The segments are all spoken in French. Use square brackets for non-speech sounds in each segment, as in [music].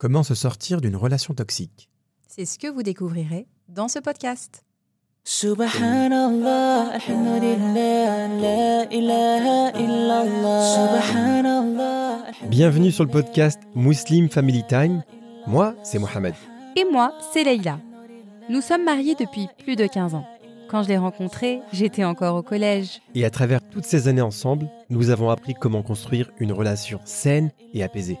Comment se sortir d'une relation toxique? C'est ce que vous découvrirez dans ce podcast. Subhanallah, alhamdulillah, la ilaha illallah. Subhanallah. Bienvenue sur le podcast Muslim Family Time. Moi, c'est Mohamed. Et moi, c'est Leïla. Nous sommes mariés depuis plus de 15 ans. Quand je l'ai rencontré, j'étais encore au collège. Et à travers toutes ces années ensemble, nous avons appris comment construire une relation saine et apaisée.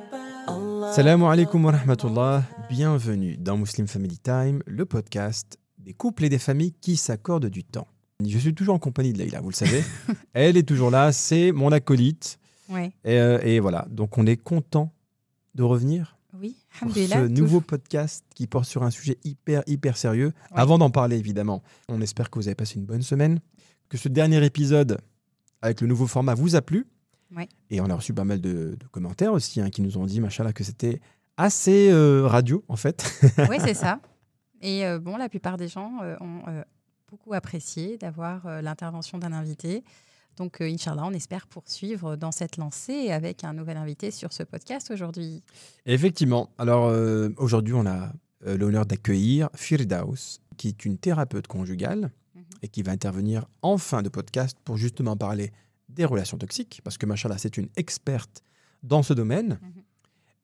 Salam alaikum wa rahmatullah. Bienvenue dans Muslim Family Time, le podcast des couples et des familles qui s'accordent du temps. Je suis toujours en compagnie de Leïla, vous le savez. [laughs] Elle est toujours là, c'est mon acolyte. Ouais. Et, euh, et voilà, donc on est content de revenir Oui, pour ce nouveau toujours. podcast qui porte sur un sujet hyper, hyper sérieux. Ouais. Avant d'en parler, évidemment, on espère que vous avez passé une bonne semaine, que ce dernier épisode avec le nouveau format vous a plu. Ouais. Et on a reçu pas mal de, de commentaires aussi hein, qui nous ont dit, machallah, que c'était assez euh, radio, en fait. [laughs] Oui, c'est ça. Et euh, bon, la plupart des gens euh, ont beaucoup apprécié d'avoir l'intervention d'un invité. Donc, Inch'Allah, on espère poursuivre dans cette lancée avec un nouvel invité sur ce podcast aujourd'hui. Effectivement. Alors aujourd'hui, on a l'honneur d'accueillir Firdaus, qui est une thérapeute conjugale Mhm. et qui va intervenir en fin de podcast pour justement parler des relations toxiques, parce que Machallah, c'est une experte dans ce domaine. Mhm.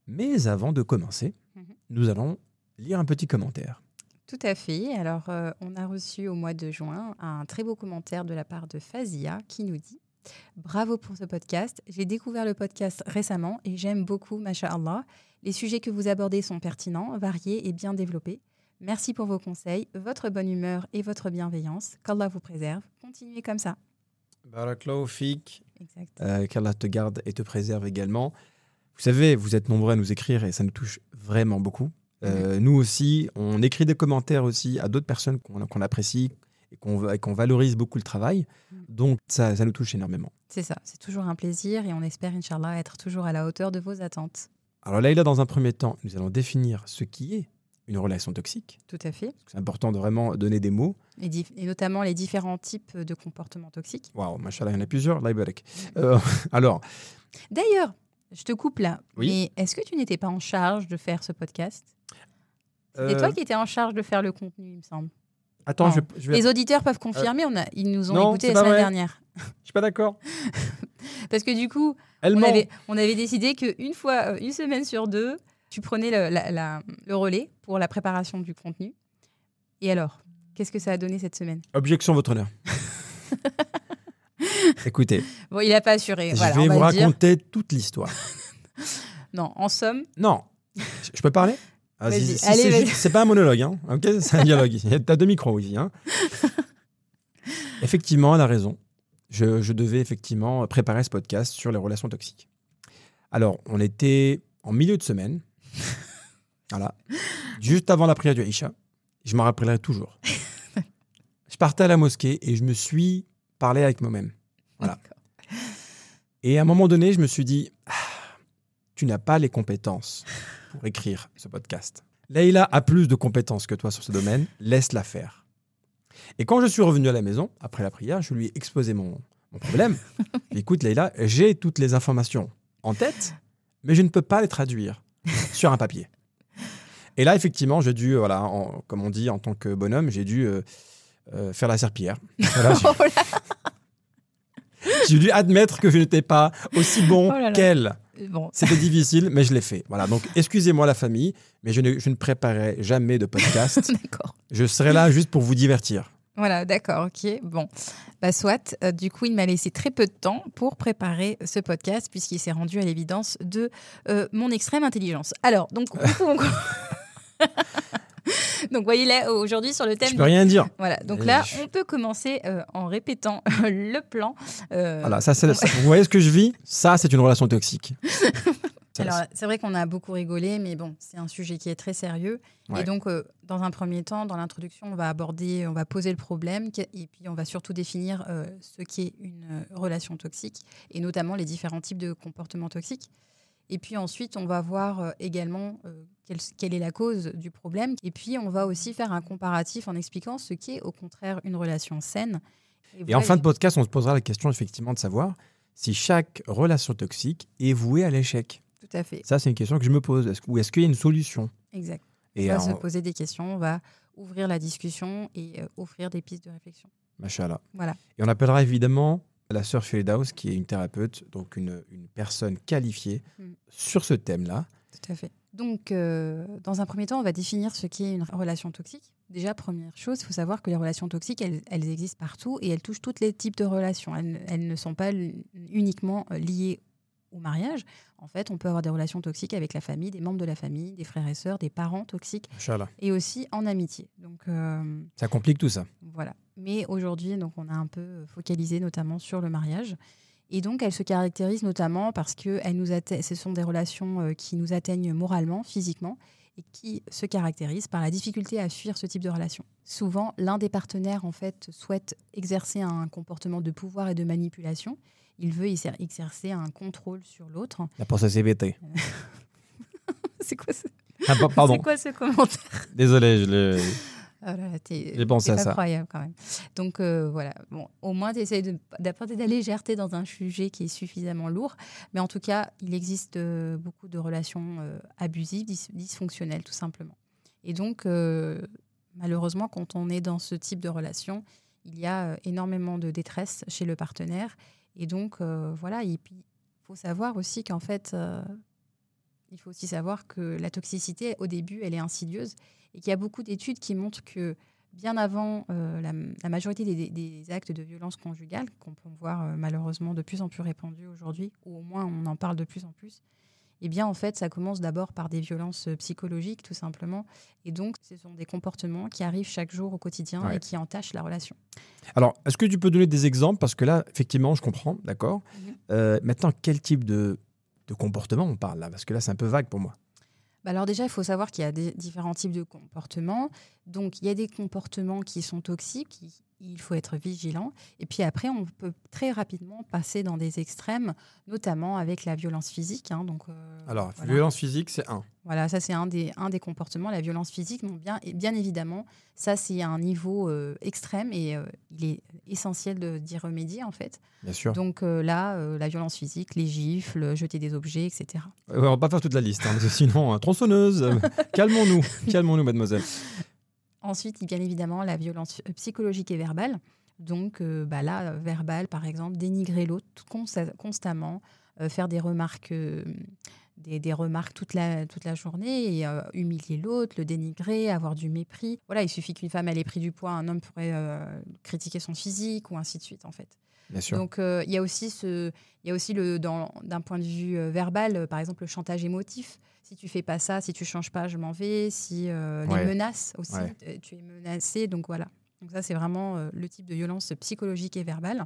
Mais avant de commencer, Mhm. nous allons lire un petit commentaire. Tout à fait. Alors, euh, on a reçu au mois de juin un très beau commentaire de la part de Fazia qui nous dit Bravo pour ce podcast. J'ai découvert le podcast récemment et j'aime beaucoup, Masha'Allah. Les sujets que vous abordez sont pertinents, variés et bien développés. Merci pour vos conseils, votre bonne humeur et votre bienveillance. Qu'Allah vous préserve. Continuez comme ça. Barakallahu fik. Euh, qu'Allah te garde et te préserve également. Vous savez, vous êtes nombreux à nous écrire et ça nous touche vraiment beaucoup. Euh, Nous aussi, on écrit des commentaires aussi à d'autres personnes qu'on apprécie et qu'on et qu'on valorise beaucoup le travail. Mm. Donc, ça, ça nous touche énormément. C'est ça. C'est toujours un plaisir et on espère, Inch'Allah, être toujours à la hauteur de vos attentes. Alors là, dans un premier temps, nous allons définir ce qui est une relation toxique. Tout à fait. C'est important de vraiment donner des mots. Et, notamment les différents types de comportements toxiques. Waouh, machallah, il y en a plusieurs. Euh, [laughs] alors, D'ailleurs, je te coupe là, Oui. mais est-ce que tu n'étais pas en charge de faire ce podcast? C'est euh, toi qui étais en charge de faire le contenu, il me semble. attends, je, je vais. Les auditeurs peuvent confirmer, on a, ils nous ont non, écoutés la semaine vrai. dernière. [laughs] Je suis pas d'accord. Parce que du coup, on avait, on avait décidé qu'une fois, euh, une semaine sur deux, tu prenais le, la- la- le relais pour la préparation du contenu. Et alors, qu'est-ce que ça a donné cette semaine? Objection, votre honneur. [laughs] Écoutez, Bon, il n'a pas assuré. Voilà, je vais on vous dire. raconter toute l'histoire. [laughs] Non, en somme, Non. Je peux parler? Ah, si- si allez, c'est pas un monologue, hein, ok? C'est un dialogue. [laughs] T'as deux micros ici. Hein. effectivement, elle a raison. Je, je devais effectivement préparer ce podcast sur les relations toxiques. Alors, on était en milieu de semaine. [laughs] voilà. Juste avant la prière du Isha. Je m'en rappellerai toujours. [laughs] Je partais à la mosquée et je me suis parlé avec moi-même. Voilà. Et à un moment donné, je me suis dit, Ah, tu n'as pas les compétences pour écrire ce podcast. Leïla a plus de compétences que toi sur ce domaine, laisse-la faire. Et quand je suis revenu à la maison, après la prière, je lui ai exposé mon, mon problème. [laughs] Écoute, Leïla, j'ai toutes les informations en tête, mais je ne peux pas les traduire [laughs] sur un papier. Et là, effectivement, j'ai dû, voilà, en- comme on dit en tant que bonhomme, j'ai dû euh, euh, faire la serpillière. Voilà, [laughs] j'ai- Oh j'ai dû admettre que je n'étais pas aussi bon Oh qu'elle. bon, C'était difficile, mais je l'ai fait. Voilà, donc excusez-moi la famille, mais je ne, je ne préparerai jamais de podcast. [laughs] d'accord. je serai là juste pour vous divertir. Voilà, d'accord, ok. Bon, bah soit. euh, du coup, il m'a laissé très peu de temps pour préparer ce podcast, puisqu'il s'est rendu à l'évidence de euh, mon extrême intelligence. Alors, donc, [laughs] donc, voyez là aujourd'hui sur le Je thème. peux rien dire. Voilà, donc Euh, là, je- on peut commencer euh, en répétant [laughs] le plan. euh, Voilà, ça, c'est- ça- vous voyez ce que je vis? Ça, c'est une relation toxique. [laughs] Alors, c'est vrai qu'on a beaucoup rigolé, mais bon, c'est un sujet qui est très sérieux. Ouais. Et donc, euh, dans un premier temps, dans l'introduction, on va aborder, on va poser le problème, et puis on va surtout définir euh, ce qu'est une euh, relation toxique, et notamment les différents types de comportements toxiques. Et puis ensuite, on va voir euh, également quelle, quelle est la cause du problème. Et puis, on va aussi faire un comparatif en expliquant ce qu'est au contraire une relation saine. Et voilà en fin de podcast, on se posera la question effectivement de savoir si chaque relation toxique est vouée à l'échec. Tout à fait, Ça, c'est une question que je me pose. Est-ce- ou est-ce qu'il y a une solution? Exact. Et on va se poser des questions, on va ouvrir la discussion et euh, offrir des pistes de réflexion. machallah. Voilà. Et on appellera évidemment la sœur Feldaus, qui est une thérapeute, donc une, une personne qualifiée Mm. sur ce thème-là. Tout à fait. Donc, euh, dans un premier temps, on va définir ce qu'est une relation toxique. Déjà, première chose, il faut savoir que les relations toxiques, elles, elles existent partout et elles touchent tous les types de relations. Elles, ne- elles ne sont pas uniquement euh, liées au mariage. En fait, on peut avoir des relations toxiques avec la famille, des membres de la famille, des frères et sœurs, des parents toxiques et aussi en amitié. Donc, euh, Ça complique tout ça. voilà. Mais aujourd'hui, donc, on a un peu focalisé notamment sur le mariage. Et donc, elle se caractérise notamment parce que elle nous atte- ce sont des relations euh, qui nous atteignent moralement, physiquement, et qui se caractérisent par la difficulté à fuir ce type de relation. Souvent, l'un des partenaires, en fait, souhaite exercer un comportement de pouvoir et de manipulation. Il veut exer- exercer un contrôle sur l'autre. La possessivité. [laughs] C'est quoi, ce... Ah, pa- pardon. c'est quoi ce commentaire? Désolé, je l'ai- Oh là là, t'es- J'ai pensé à ça. incroyable quand même. Donc euh, voilà, bon, au moins tu essayes d'apporter de la légèreté dans un sujet qui est suffisamment lourd. Mais en tout cas, il existe euh, beaucoup de relations euh, abusives, dys- dysfonctionnelles tout simplement. Et donc, euh, malheureusement, quand on est dans ce type de relation, il y a euh, énormément de détresse chez le partenaire. Et donc, euh, voilà, il faut savoir aussi qu'en fait, euh, il faut aussi savoir que la toxicité, au début, elle est insidieuse et qu'il y a beaucoup d'études qui montrent que bien avant euh, la, majorité des, actes de violence conjugale, qu'on peut voir malheureusement de plus en plus répandus aujourd'hui, ou au moins on en parle de plus en plus, eh bien en fait ça commence d'abord par des violences psychologiques tout simplement, et donc ce sont des comportements qui arrivent chaque jour au quotidien Ouais. et qui entachent la relation. Alors, est-ce que tu peux donner des exemples? Parce que là, effectivement, je comprends, d'accord? Mhm. Euh, maintenant, quel type de, de comportement on parle là? Parce que là, c'est un peu vague pour moi. Bah alors déjà, il faut savoir qu'il y a des différents types de comportements. Donc, il y a des comportements qui sont toxiques, qui- il faut être vigilant. Et puis après, on peut très rapidement passer dans des extrêmes, notamment avec la violence physique. hein. donc, euh, Alors, voilà. violence physique, c'est un. Voilà, ça c'est un des, un des comportements, la violence physique. Donc bien, et bien évidemment, ça c'est un niveau euh, extrême et euh, il est essentiel de- d'y remédier en fait. Bien sûr. Donc là, la violence physique, les gifles, jeter des objets, etc. On va pas faire toute la liste, hein, sinon, tronçonneuse, [laughs] calmons-nous, calmons-nous, mademoiselle. Ensuite, bien évidemment, la violence euh, psychologique et verbale. Donc euh, bah là, euh, verbale, par exemple, dénigrer l'autre consta- constamment, euh, faire des remarques, euh, des, des remarques toute la, toute la journée et humilier l'autre, le dénigrer, avoir du mépris. Voilà, il suffit qu'une femme ait pris du poids, un homme pourrait critiquer son physique ou ainsi de suite, en fait. Bien sûr. Donc il y a aussi ce, il y a aussi le d'un point de vue verbal, par exemple le chantage émotif. Si tu fais pas ça, si tu changes pas, je m'en vais. Si euh, Ouais. les menaces aussi, Ouais. euh, tu es menacé. Donc voilà. Donc ça c'est vraiment euh, le type de violence psychologique et verbale.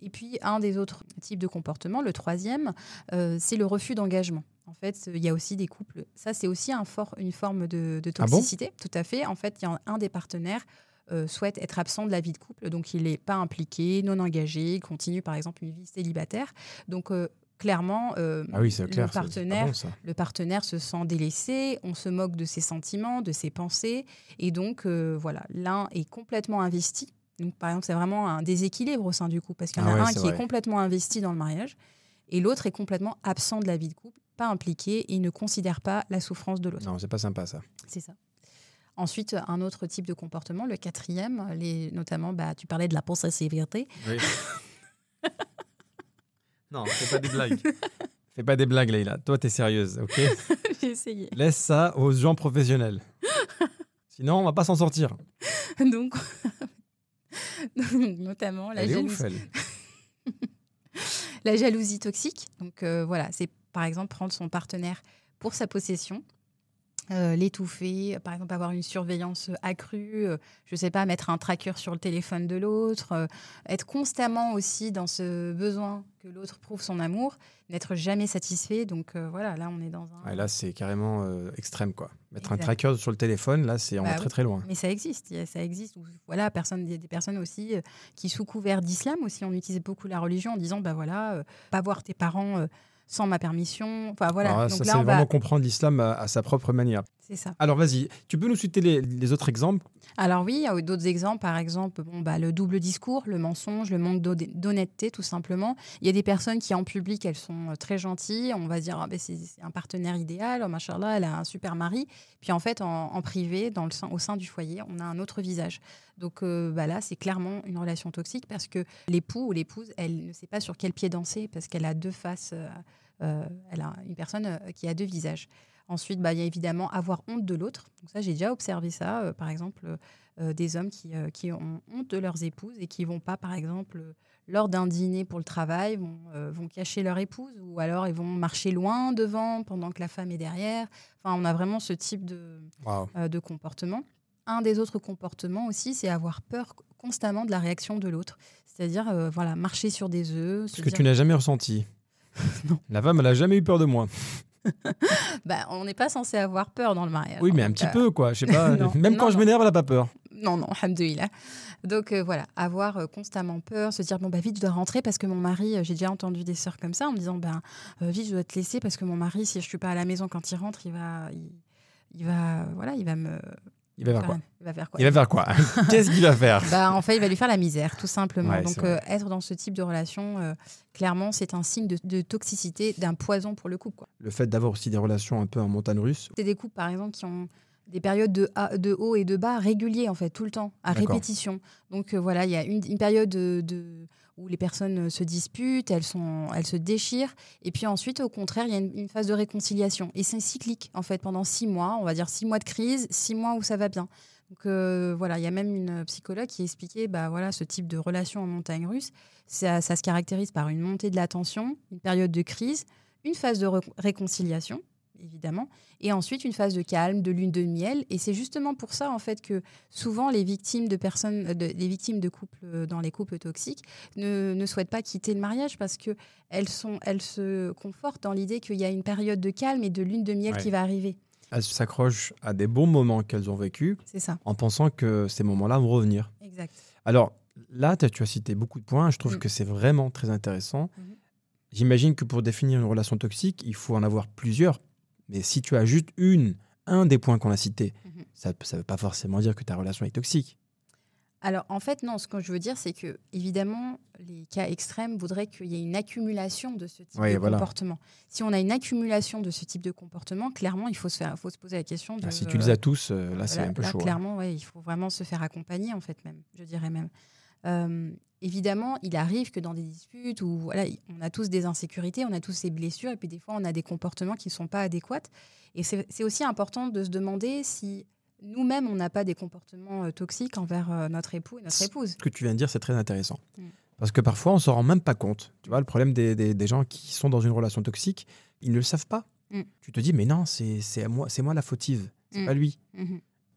Et puis un des autres types de comportements, le troisième, euh, c'est le refus d'engagement. En fait, il y a aussi des couples. Ça c'est aussi un fort, une forme de, de Ah bon? toxicité. Tout à fait. En fait, il y a un des partenaires euh, souhaite être absent de la vie de couple, donc il n'est pas impliqué, non engagé, il continue par exemple une vie célibataire. Donc euh, clairement, euh, Ah oui, le partenaire, bon, ça. le partenaire se sent délaissé, on se moque de ses sentiments, de ses pensées, et donc euh, voilà, l'un est complètement investi. Donc par exemple, c'est vraiment un déséquilibre au sein du couple, parce qu'il y en Ah a ouais, un qui vrai. est complètement investi dans le mariage, et l'autre est complètement absent de la vie de couple, pas impliqué, et ne considère pas la souffrance de l'autre. Non, c'est pas sympa ça. C'est ça. Ensuite, un autre type de comportement, le quatrième, les, notamment, bah, tu parlais de la possessivité. Oui. [laughs] non, fais pas des blagues. [laughs] fais pas des blagues, Leïla. Toi, t'es sérieuse, ok [laughs] J'ai essayé. Laisse ça aux gens professionnels. [laughs] Sinon, on va pas s'en sortir. Donc, notamment la Elle jalousie, ouf, la jalousie toxique. Donc euh, voilà, c'est par exemple prendre son partenaire pour sa possession. Euh, l'étouffer, par exemple avoir une surveillance accrue, euh, je sais pas, mettre un tracker sur le téléphone de l'autre, euh, être constamment aussi dans ce besoin que l'autre prouve son amour, n'être jamais satisfait. Donc euh, voilà, là on est dans un... Ouais, là, c'est carrément euh, extrême, quoi. Mettre un tracker sur le téléphone, là, c'est on Bah va oui. très très loin. Mais ça existe, ça existe. Voilà, personne, il y a des personnes aussi euh, qui, sous couvert d'islam aussi, on utilise beaucoup la religion en disant, bah voilà, euh, pas voir tes parents euh, sans ma permission. Enfin voilà. Alors là, Donc ça, c'est vraiment va. comprendre l'islam à, à sa propre manière. C'est ça. Alors, vas-y, tu peux nous citer les, les autres exemples? Alors oui, il y a d'autres exemples, par exemple, bon, bah, le double discours, le mensonge, le manque d'honnê- d'honnêteté, tout simplement. Il y a des personnes qui, en public, elles sont euh, très gentilles. On va dire, ah, ben, c'est c'est un partenaire idéal, oh, machallah, elle a un super mari. Puis en fait, en, en privé, dans le sein, au sein du foyer, on a un autre visage. Donc euh, bah, là, c'est clairement une relation toxique parce que l'époux ou l'épouse, elle ne sait pas sur quel pied danser parce qu'elle a deux faces. euh, elle a une personne euh, qui a deux visages. Ensuite, bah, il y a évidemment avoir honte de l'autre. Donc ça, j'ai déjà observé ça. euh, par exemple, euh, euh, des hommes qui, euh, qui ont honte de leurs épouses et qui vont pas, par exemple, euh, lors d'un dîner pour le travail, vont, euh, vont cacher leur épouse ou alors ils vont marcher loin devant pendant que la femme est derrière. Enfin, on a vraiment ce type de, euh, comportement. Un des autres comportements aussi, c'est avoir peur constamment de la réaction de l'autre. C'est-à-dire, euh, voilà, marcher sur des œufs. Ce que dire- tu n'as jamais ressenti. [laughs] Non. La femme, elle a jamais eu peur de moi. [laughs] Bah, on n'est pas censé avoir peur dans le mariage. Oui, mais un petit euh, peu, quoi. Je sais pas. [laughs] Non. Même Non, quand je m'énerve, elle n'a pas peur. Non, non, alhamdoulilah. Donc euh, voilà, avoir euh, constamment peur, se dire bon bah vite je dois rentrer parce que mon mari, j'ai déjà entendu des sœurs comme ça en me disant ben vite je dois te laisser parce que mon mari si je suis pas à la maison quand il rentre, il va, il, il va, voilà, il va me, Il va faire quoi il va faire quoi Il va faire quoi Qu'est-ce qu'il va faire Bah, en fait, il va lui faire la misère, tout simplement. Ouais, Donc, euh, être dans ce type de relation, euh, clairement, c'est un signe de, de toxicité, d'un poison pour le couple. quoi. Le fait d'avoir aussi des relations un peu en montagne russe. C'est des couples, par exemple, qui ont des périodes de, de haut et de bas réguliers, en fait, tout le temps, à répétition. Donc, euh, voilà, il y a une, une période de, de- où les personnes euh, se disputent, elles, sont, elles se déchirent. Et puis ensuite, au contraire, il y a une, phase de réconciliation. Et c'est cyclique, en fait, pendant six mois. On va dire six mois de crise, six mois où ça va bien. Donc euh, voilà, il y a même une psychologue qui expliquait bah, voilà, ce type de relation en montagne russe. Ça, se caractérise par une montée de la tension, une période de crise, une phase de réconciliation, évidemment, et ensuite une phase de calme, de lune de miel. Et c'est justement pour ça, en fait, que souvent les victimes de personnes, euh, de- les victimes de couples euh, dans les couples toxiques ne, ne souhaitent pas quitter le mariage parce que elles, sont, elles se confortent dans l'idée qu'il y a une période de calme et de lune de miel Ouais. qui va arriver. Elles s'accrochent à des bons moments qu'elles ont vécus C'est ça, en pensant que ces moments-là vont revenir. exact. Alors là, tu as cité beaucoup de points. Je trouve Mm. que c'est vraiment très intéressant. Mhm. J'imagine que pour définir une relation toxique, il faut en avoir plusieurs. Mais si tu as juste une, un des points qu'on a cités, Mhm. ça ne veut pas forcément dire que ta relation est toxique. Alors, en fait, non, ce que je veux dire, c'est que, évidemment, les cas extrêmes voudraient qu'il y ait une accumulation de ce type Oui, de voilà. comportement. Si on a une accumulation de ce type de comportement, clairement, il faut se, faire, faut se poser la question de. Ah, si tu les as tous, euh, là, c'est un peu là, chaud. hein. Clairement, ouais, il faut vraiment se faire accompagner, en fait, même, je dirais même. Euh, évidemment, il arrive que dans des disputes où voilà, on a tous des insécurités, on a tous des blessures, et puis des fois, on a des comportements qui ne sont pas adéquats. Et c'est aussi important de se demander si nous-mêmes, on n'a pas des comportements euh, toxiques envers euh, notre époux et notre épouse. Ce que tu viens de dire, c'est très intéressant. Mm. Parce que parfois, on s'en rend même pas compte. Tu vois, le problème des, des- des gens qui sont dans une relation toxique, ils ne le savent pas. Mm. Tu te dis, mais non, c'est moi, moi la fautive, c'est Mm. pas lui.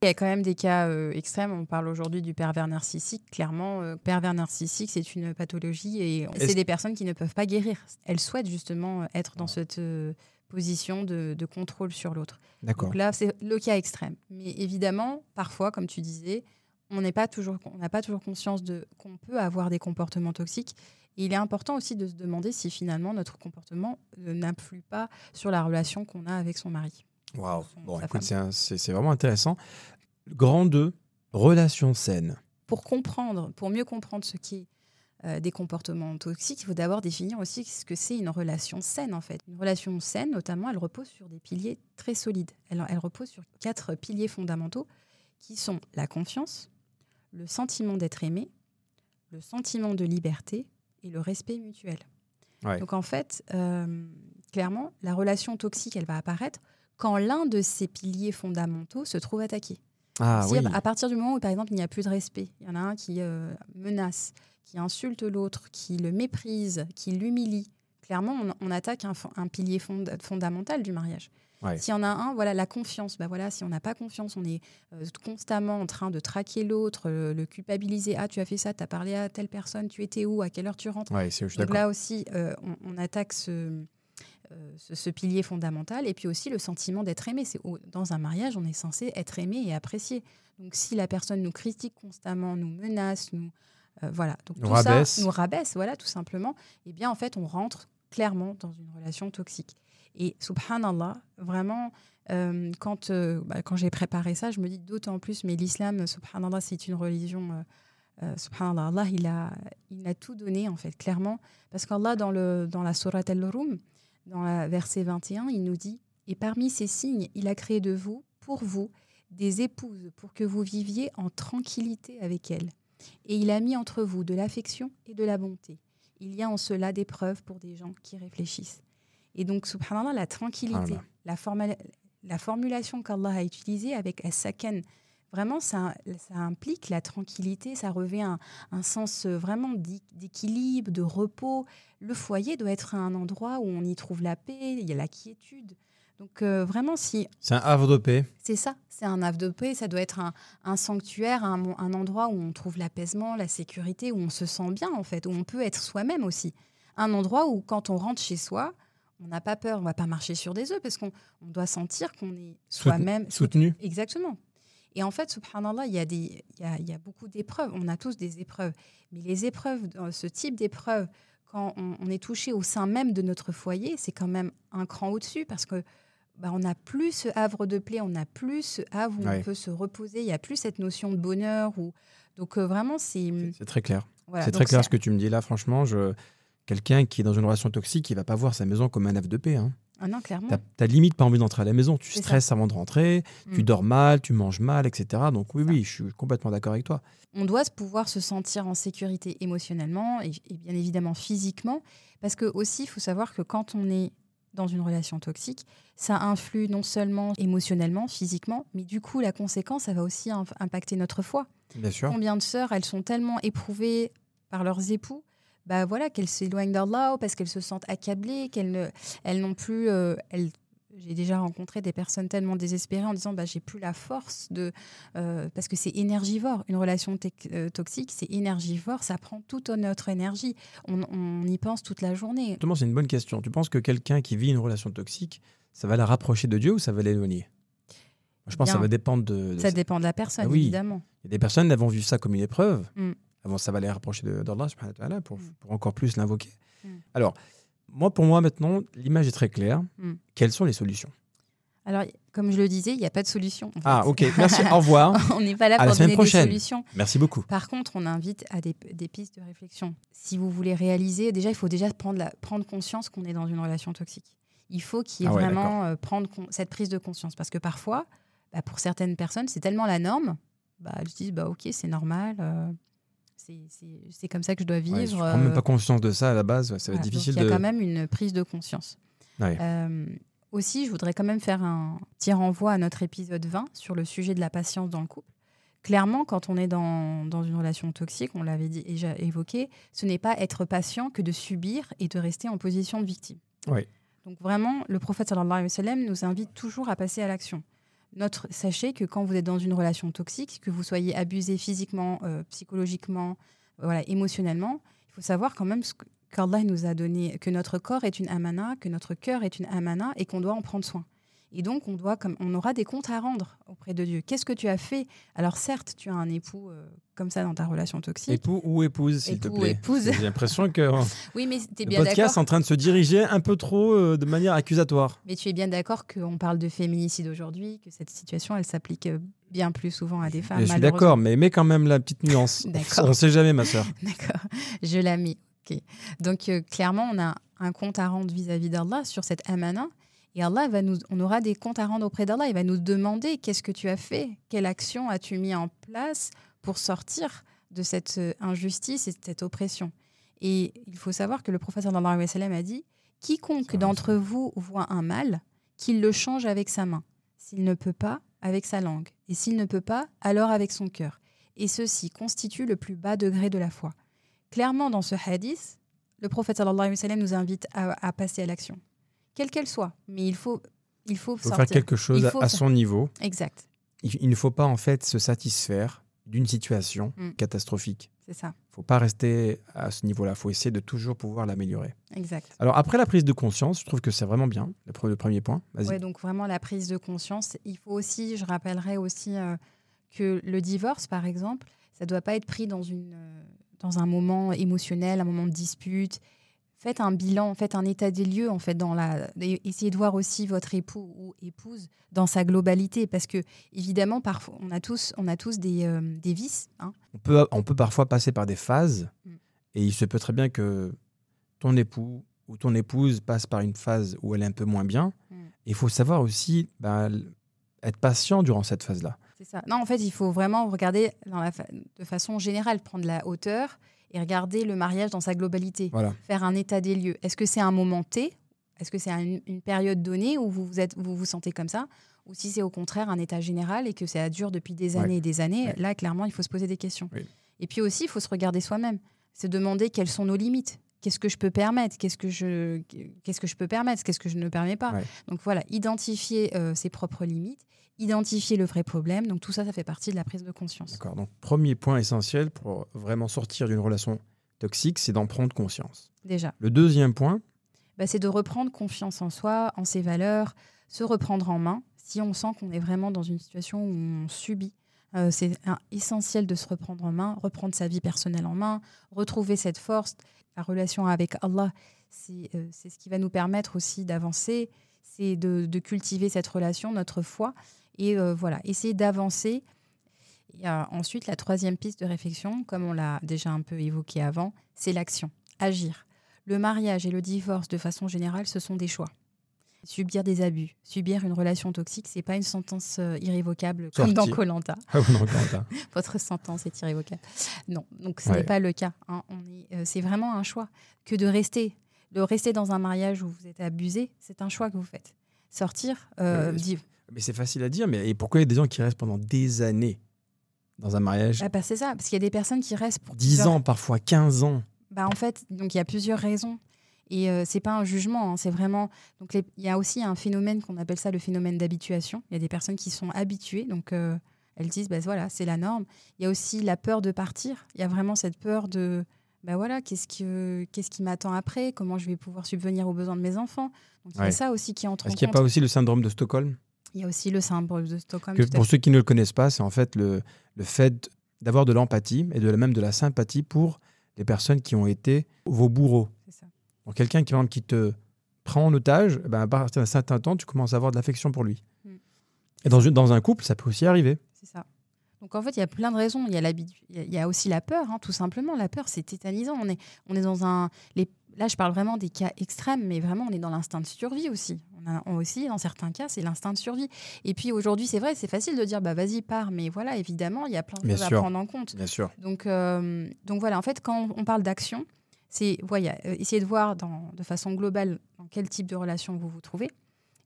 Il y a quand même des cas euh, extrêmes. On parle aujourd'hui du pervers narcissique. Clairement, euh, pervers narcissique, c'est une pathologie et c'est des personnes qui ne peuvent pas guérir. Elles souhaitent justement euh, être dans cette euh, position de, de contrôle sur l'autre. D'accord. Donc là, c'est le cas extrême. Mais évidemment, parfois, comme tu disais, on n'est pas toujours, on n'a pas toujours conscience de qu'on peut avoir des comportements toxiques. Et il est important aussi de se demander si finalement notre comportement n'influe pas sur la relation qu'on a avec son mari. Waouh. Bon, écoute, c'est vraiment intéressant. Grand 2, relation saine. pour comprendre, pour mieux comprendre ce qui est euh, des comportements toxiques, il faut d'abord définir aussi ce que c'est une relation saine en fait. Une relation saine, notamment, elle repose sur des piliers très solides. Elle, elle repose sur quatre piliers fondamentaux qui sont la confiance, le sentiment d'être aimé, le sentiment de liberté et le respect mutuel. Ouais. Donc en fait, euh, clairement, la relation toxique, elle va apparaître quand l'un de ces piliers fondamentaux se trouve attaqué. Ah oui. À partir du moment où, par exemple, il n'y a plus de respect, il y en a un qui euh, menace, qui insulte l'autre, qui le méprise, qui l'humilie, clairement, on, on attaque un, pilier fond- fondamental du mariage. Ouais. S'il y en a un, voilà, la confiance. Bah voilà, si on n'a pas confiance, on est euh, constamment en train de traquer l'autre, euh, le culpabiliser. Ah, tu as fait ça, tu as parlé à telle personne, tu étais où, à quelle heure tu rentres. Ouais, Donc là aussi, euh, on, on attaque ce, ce, ce pilier fondamental. Et puis aussi le sentiment d'être aimé. C'est Dans un mariage, on est censé être aimé et apprécié. Donc si la personne nous critique constamment, nous menace, nous, euh, voilà. Donc Nous tout rabaisse. ça nous rabaisse, voilà, tout simplement. Eh bien, en fait, on rentre clairement dans une relation toxique. Et subhanallah, vraiment, euh, quand, euh, bah, quand j'ai préparé ça, je me dis d'autant plus, mais l'islam, subhanallah, c'est une religion, euh, euh, subhanallah, Allah, il a, il a tout donné, en fait, clairement. Parce qu'Allah, dans, le, dans la sourate Al-Rum, dans la verset 21, il nous dit Et parmi ces signes, il a créé de vous, pour vous, des épouses, pour que vous viviez en tranquillité avec elles. Et il a mis entre vous de l'affection et de la bonté. Il y a en cela des preuves pour des gens qui réfléchissent. Et donc, subhanallah, la tranquillité, la, forma- la formulation qu'Allah a utilisée avec as-sakan, vraiment, ça, ça implique la tranquillité, ça revêt un, un sens euh, vraiment d'é- d'équilibre, de repos. Le foyer doit être un endroit où on y trouve la paix, il y a la quiétude. Donc, euh, vraiment, si C'est un havre de paix. c'est ça, c'est un havre de paix, ça doit être un, un sanctuaire, un, endroit où on trouve l'apaisement, la sécurité, où on se sent bien en fait, où on peut être soi-même aussi. Un endroit où quand on rentre chez soi, on n'a pas peur, on va pas marcher sur des œufs parce qu'on on doit sentir qu'on est soi-même. Soutenu. Exactement. Et en fait, subhanallah, il y, a des- il y, a, il y a beaucoup d'épreuves. On a tous des épreuves. Mais les épreuves, ce type d'épreuves, quand on, on est touché au sein même de notre foyer, c'est quand même un cran au-dessus parce que bah, on n'a plus ce havre de plaie, on n'a plus ce havre où Ouais. on peut se reposer. Il n'y a plus cette notion de bonheur. Ou... Donc euh, vraiment, c'est... C'est très clair. voilà. c'est très clair ce que tu me dis là. Franchement, je... quelqu'un qui est dans une relation toxique, il va pas voir sa maison comme un havre de paix. Hein. Ah non, clairement. T'as limite pas envie d'entrer à la maison. Tu ça. stresses avant de rentrer, tu Mm. dors mal, tu manges mal, etc. Donc oui, oui, je suis complètement d'accord avec toi. on doit se pouvoir se sentir en sécurité émotionnellement et, et bien évidemment physiquement. Parce que aussi, il faut savoir que quand on est dans une relation toxique, ça influe non seulement émotionnellement, physiquement, mais du coup, la conséquence, ça va aussi im- impacter notre foi. Bien sûr. Combien de sœurs, elles sont tellement éprouvées par leurs époux bah voilà, qu'elles s'éloignent d'Allah parce qu'elles se sentent accablées, qu'elles ne, elles n'ont plus, euh, elles, j'ai déjà rencontré des personnes tellement désespérées en disant bah j'ai plus la force de euh, parce que c'est énergivore une relation euh, toxique c'est énergivore ça prend toute notre énergie on, on y pense toute la journée Justement, c'est une bonne question. Tu penses que quelqu'un qui vit une relation toxique, ça va la rapprocher de Dieu ou ça va l'éloigner? Je pense que ça va dépendre de. de- ça dépend de la personne Ah oui. évidemment Il y a des personnes qui vont vivre ça comme une épreuve. Mm. Avant, ça va les rapprocher d'Allah pour, Mm. pour encore plus l'invoquer. Mm. Alors, moi, pour moi, maintenant, l'image est très claire. Mm. Quelles sont les solutions? Alors comme je le disais il n'y a pas de solution en Ah, ok. Merci. Au revoir. [laughs] on n'est pas là À la pour semaine donner des prochaine. solutions Merci beaucoup. Par contre, on invite à des, des pistes de réflexion. Si vous voulez réaliser, déjà, il faut déjà prendre, la- prendre conscience qu'on est dans une relation toxique. Il faut qu'il y ait Ah ouais, vraiment euh, prendre con- cette prise de conscience. Parce que parfois, bah, pour certaines personnes, c'est tellement la norme, bah, elles se disent, bah, ok, c'est normal, euh, c'est- comme ça que je dois vivre. Ouais, tu prends même euh, pas conscience de ça à la base, ouais, ça va être difficile il y a de. quand même une prise de conscience. Ouais. Euh, aussi, je voudrais quand même faire un petit renvoi à notre épisode 20 sur le sujet de la patience dans le couple. Clairement, quand on est dans, dans une relation toxique, on l'avait déjà évoqué, ce n'est pas être patient que de subir et de rester en position de victime. Oui. Donc vraiment, le prophète sallallahu alayhi wa sallam nous invite toujours à passer à l'action. Notre, sachez que quand vous êtes dans une relation toxique, que vous soyez abusé physiquement, euh, psychologiquement, voilà, émotionnellement, il faut savoir quand même ce qu'Allah nous a donné, que notre corps est une amana, que notre cœur est une amana et qu'on doit en prendre soin. Et donc, on, doit, comme, on aura des comptes à rendre auprès de Dieu. Qu'est-ce que tu as fait? Alors, certes, tu as un époux euh, comme ça dans ta relation toxique. Époux ou épouse, s'il te plaît? épouse. J'ai l'impression que euh, Oui, mais tu es le bien podcast est en train de se diriger un peu trop euh, de manière accusatoire. Mais tu es bien d'accord qu'on parle de féminicide aujourd'hui, que cette situation, elle s'applique euh, bien plus souvent à des femmes. je suis d'accord, mais mets quand même la petite nuance. [laughs] D'accord. On sait jamais, ma sœur. [laughs] D'accord, je mis. Ok. Donc euh, clairement, on a un compte à rendre vis-à-vis d'Allah sur cette amana. Et Allah va nous, on aura des comptes à rendre auprès d'Allah. Il va nous demander qu'est-ce que tu as fait, quelle action as-tu mis en place pour sortir de cette euh, injustice et de cette oppression. Et il faut savoir que le prophète sallallahu alayhi wa sallam a dit quiconque d'entre vous voit un mal, qu'il le change avec sa main. S'il ne peut pas, avec sa langue. Et s'il ne peut pas, alors avec son cœur. Et ceci constitue le plus bas degré de la foi. Clairement, dans ce hadith, le prophète sallallahu alayhi wa sallam nous invite à, à passer à l'action, quelle qu'elle soit. Mais il faut, il faut, Il faut sortir. faire quelque chose à- son niveau. Exact, Il, il ne faut pas en fait se satisfaire d'une situation Mm. catastrophique. c'est ça, Il ne faut pas rester à ce niveau-là. Il faut essayer de toujours pouvoir l'améliorer. exact. Alors après la prise de conscience, je trouve que c'est vraiment bien, le, le premier point. Vas-y. Ouais, donc vraiment la prise de conscience. Il faut aussi, je rappellerai aussi euh, que le divorce, par exemple, ça doit pas être pris dans, une, euh, dans un moment émotionnel, un moment de dispute. Faites un bilan, faites un état des lieux, en fait, dans la. Essayez de voir aussi votre époux ou épouse dans sa globalité, parce que évidemment, parfois, on a tous, on a tous des, euh, des vices. hein. On, peut, on peut parfois passer par des phases Mm. et il se peut très bien que ton époux ou ton épouse passe par une phase où elle est un peu moins bien. Mm. Il faut savoir aussi l- être patient durant cette phase-là. C'est ça. Non, en fait, il faut vraiment regarder dans la fa- de façon générale, prendre la hauteur et regarder le mariage dans sa globalité. Voilà. faire un état des lieux. Est-ce que c'est un moment T? Est-ce que c'est un- une période donnée où vous vous, êtes, vous vous sentez comme ça? Ou si c'est au contraire un état général et que ça dure depuis des Ouais. années et des années, Ouais. là, clairement, il faut se poser des questions. Oui. Et puis aussi, il faut se regarder soi-même. Se demander quelles sont nos limites. Qu'est-ce que je peux permettre? Qu'est-ce que je, qu'est-ce que je peux permettre? Qu'est-ce que je ne permets pas? Ouais. Donc voilà, identifier euh, ses propres limites, identifier le vrai problème. Donc tout ça, ça fait partie de la prise de conscience. D'accord. Donc, premier point essentiel pour vraiment sortir d'une relation toxique, c'est d'en prendre conscience. Déjà. Le deuxième point, bah, c'est de reprendre confiance en soi, en ses valeurs, se reprendre en main. Si on sent qu'on est vraiment dans une situation où on subit, euh, c'est essentiel de se reprendre en main, reprendre sa vie personnelle en main, retrouver cette force. La relation avec Allah, c'est euh, c'est ce qui va nous permettre aussi d'avancer, c'est de, de cultiver cette relation, notre foi, et euh, voilà, essayer d'avancer. Euh, ensuite, la troisième piste de réflexion, comme on l'a déjà un peu évoqué avant, c'est l'action, agir. Le mariage et le divorce, de façon générale, ce sont des choix. Subir des abus, subir une relation toxique, c'est pas une sentence euh, irrévocable comme dans. Colanta. ah. [laughs] Votre sentence est irrévocable. Non, donc ce Ouais. n'est pas le cas. hein. Euh, c'est vraiment un choix que de rester, de rester dans un mariage où vous êtes abusé, c'est un choix que vous faites. Sortir, euh, mais c'est facile à dire, mais et pourquoi il y a des gens qui restent pendant des années dans un mariage Ah, bah, c'est ça, parce qu'il y a des personnes qui restent pour 10 plusieurs- ans, parfois 15 ans. Bah, en fait, donc il y a plusieurs raisons. Et euh, c'est pas un jugement, hein, c'est vraiment. Donc les- il y a aussi un phénomène qu'on appelle ça le phénomène d'habituation. Il y a des personnes qui sont habituées, donc euh, elles disent bah voilà, c'est la norme. Il y a aussi la peur de partir. Il y a vraiment cette peur de bah voilà, qu'est-ce que qu'est-ce qui m'attend après? Comment je vais pouvoir subvenir aux besoins de mes enfants? Donc Ouais. a ça aussi qui entre en Est-ce qu'il n'y a pas aussi le syndrome de Stockholm Il y a aussi le syndrome de Stockholm. Que Pour ceux qui ne le connaissent pas, c'est en fait le, le fait d'avoir de l'empathie et de même de la sympathie pour les personnes qui ont été vos bourreaux. C'est ça. Donc quelqu'un qui, te prend en otage, eh ben, à partir d'un certain temps, tu commences à avoir de l'affection pour lui. Mm. Et dans, dans un couple, ça peut aussi arriver. C'est ça. Donc en fait, il y a plein de raisons. Il y a, l'habitu- il y a- il y a aussi la peur, hein, tout simplement. La peur, c'est tétanisant. On est, on est dans un. Les, là, je parle vraiment des cas extrêmes, mais vraiment, on est dans l'instinct de survie aussi. On a on aussi, dans certains cas, c'est l'instinct de survie. Et puis aujourd'hui, c'est vrai, c'est facile de dire, bah vas-y, pars. Mais voilà, évidemment, il y a plein de Bien choses sûr. à prendre en compte. Bien sûr. Donc, euh, donc voilà, en fait, quand on parle d'action, c'est voilà, euh, essayer de voir dans, de façon globale dans quel type de relation vous vous trouvez.